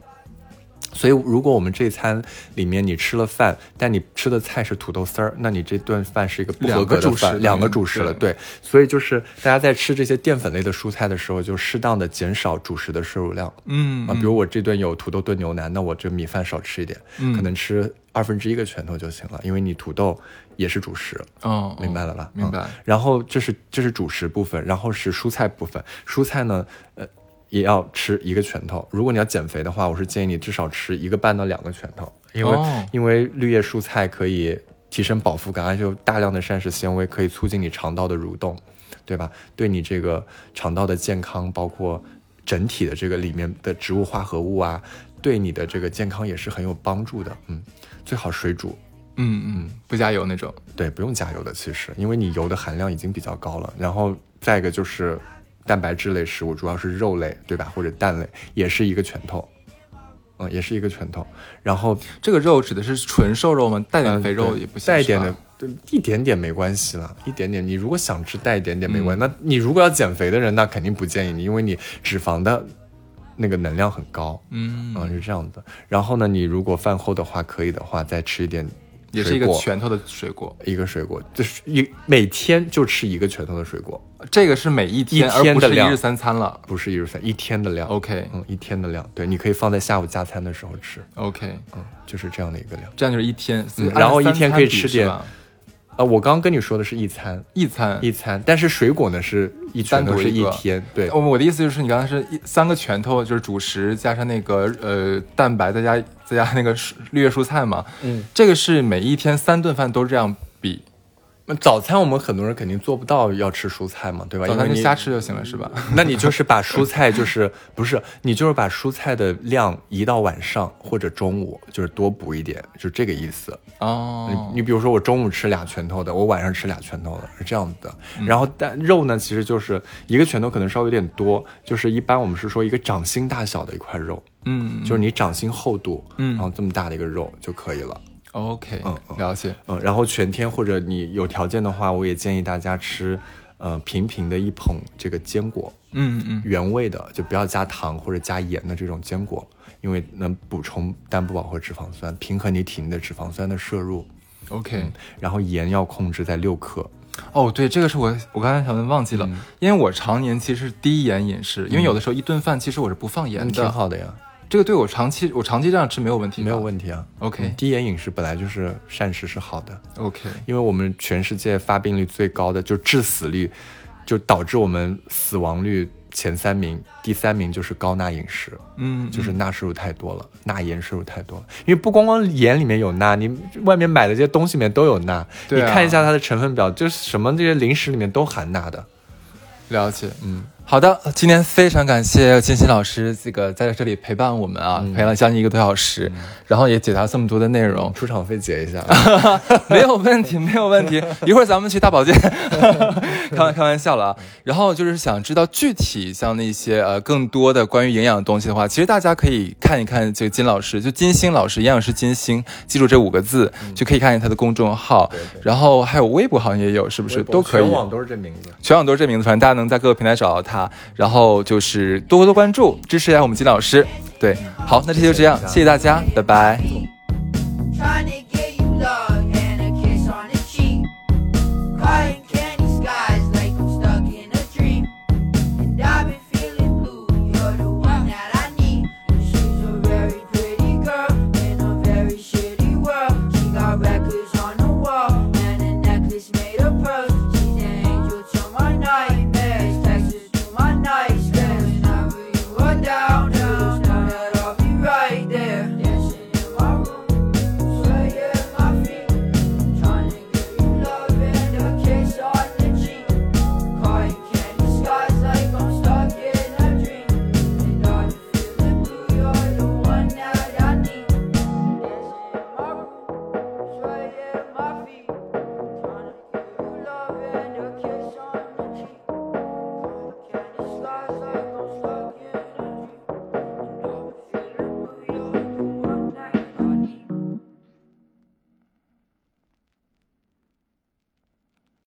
所以，如果我们这餐里面你吃了饭，但你吃的菜是土豆丝儿，那你这顿饭是一个不合格的两个主食饭，两个嗯主食了。对对，所以就是大家在吃这些淀粉类的蔬菜的时候，就适当的减少主食的摄入量。嗯啊，比如我这顿有土豆炖牛腩，那我这米饭少吃一点，嗯可能吃二分之一个拳头就行了，因为你土豆也是主食。哦，明白了吧？明白嗯然后这是这是主食部分，然后是蔬菜部分。蔬菜呢，呃，也要吃一个拳头。如果你要减肥的话，我是建议你至少吃一个半到两个拳头，因为、哦因为绿叶蔬菜可以提升饱腹感，而且有大量的膳食纤维，可以促进你肠道的蠕动，对吧？对你这个肠道的健康，包括整体的这个里面的植物化合物啊，对你的这个健康也是很有帮助的。嗯，最好水煮。嗯嗯，不加油那种。对，不用加油的，其实，因为你油的含量已经比较高了。然后再一个就是蛋白质类食物，主要是肉类，对吧？或者蛋类，也是一个拳头，嗯，也是一个拳头。然后这个肉指的是纯瘦肉吗？带点嗯肥肉也不行，带一点的，对，一点点没关系了，一点点。你如果想吃带一点点没嗯关系，那你如果要减肥的人，那肯定不建议你，因为你脂肪的那个能量很高。嗯，嗯，是这样的。然后呢，你如果饭后的话，可以的话，再吃一点也是一个拳头的水果。一个水果，就是一每天就吃一个拳头的水果，这个是每一天，一天的量而不是一日三餐了。不是一日三，一天的量。OK 嗯，一天的量，对，你可以放在下午加餐的时候吃，OK，嗯，就是这样的一个量。这样就是一天，嗯然后一天可以吃点啊，我刚刚跟你说的是一餐，一餐。一餐，但是水果呢是一单独一个。一天，对，我我的意思就是，你刚才是一三个拳头，就是主食加上那个呃蛋白，再加再加那个蔬绿叶蔬菜嘛。嗯，这个是每一天三顿饭都这样比，那早餐我们很多人肯定做不到要吃蔬菜嘛，对吧？早餐就因为你瞎吃就行了，是吧？那你就是把蔬菜就是不是你就是把蔬菜的量移到晚上或者中午，就是多补一点，就这个意思。哦，你你比如说我中午吃俩拳头的，我晚上吃俩拳头的，是这样子的。嗯然后但肉呢，其实就是一个拳头可能稍微有点多，就是一般我们是说一个掌心大小的一块肉，嗯，就是你掌心厚度，嗯然后这么大的一个肉就可以了。OK，嗯嗯了解。嗯，然后全天或者你有条件的话，我也建议大家吃，呃，平平的一捧这个坚果，嗯嗯原味的，就不要加糖或者加盐的这种坚果，因为能补充单不饱和脂肪酸，平衡你体内的脂肪酸的摄入。，OK。然后盐要控制在六克。哦，对，这个是我我刚才想问忘记了，嗯因为我常年其实是低盐饮食，因为有的时候一顿饭其实我是不放盐嗯，挺，好的呀，这个对我长期我长期这样吃没有问题，没有问题啊。OK 低盐饮食本来就是膳食是好的，OK，因为我们全世界发病率最高的就致死率，就导致我们死亡率前三名，第三名就是高钠饮食，嗯，就是钠摄入太多了，钠盐摄入太多了。因为不光光盐里面有钠，你外面买的这些东西里面都有钠。对啊你看一下它的成分表，就是什么这些零食里面都含钠的。了解，嗯。好的，今天非常感谢金鑫老师这个在这里陪伴我们啊，陪了将近一个多小时，然后也解答这么多的内容，出场费结一下。没有问题，没有问题。一会儿咱们去大保健，开玩开玩笑了啊。然后就是想知道具体像那些呃更多的关于营养的东西的话，其实大家可以看一看这个金老师，就金星老师，营养师金星，记住这五个字，就可以看见他的公众号。然后还有微博好像也有，是不是都可以？全网都是这名字。全网都是这名字，反正大家能在各个平台找到他。然后就是多多关注，支持一下我们金老师。对，好，那这就这样，谢谢大家，拜拜。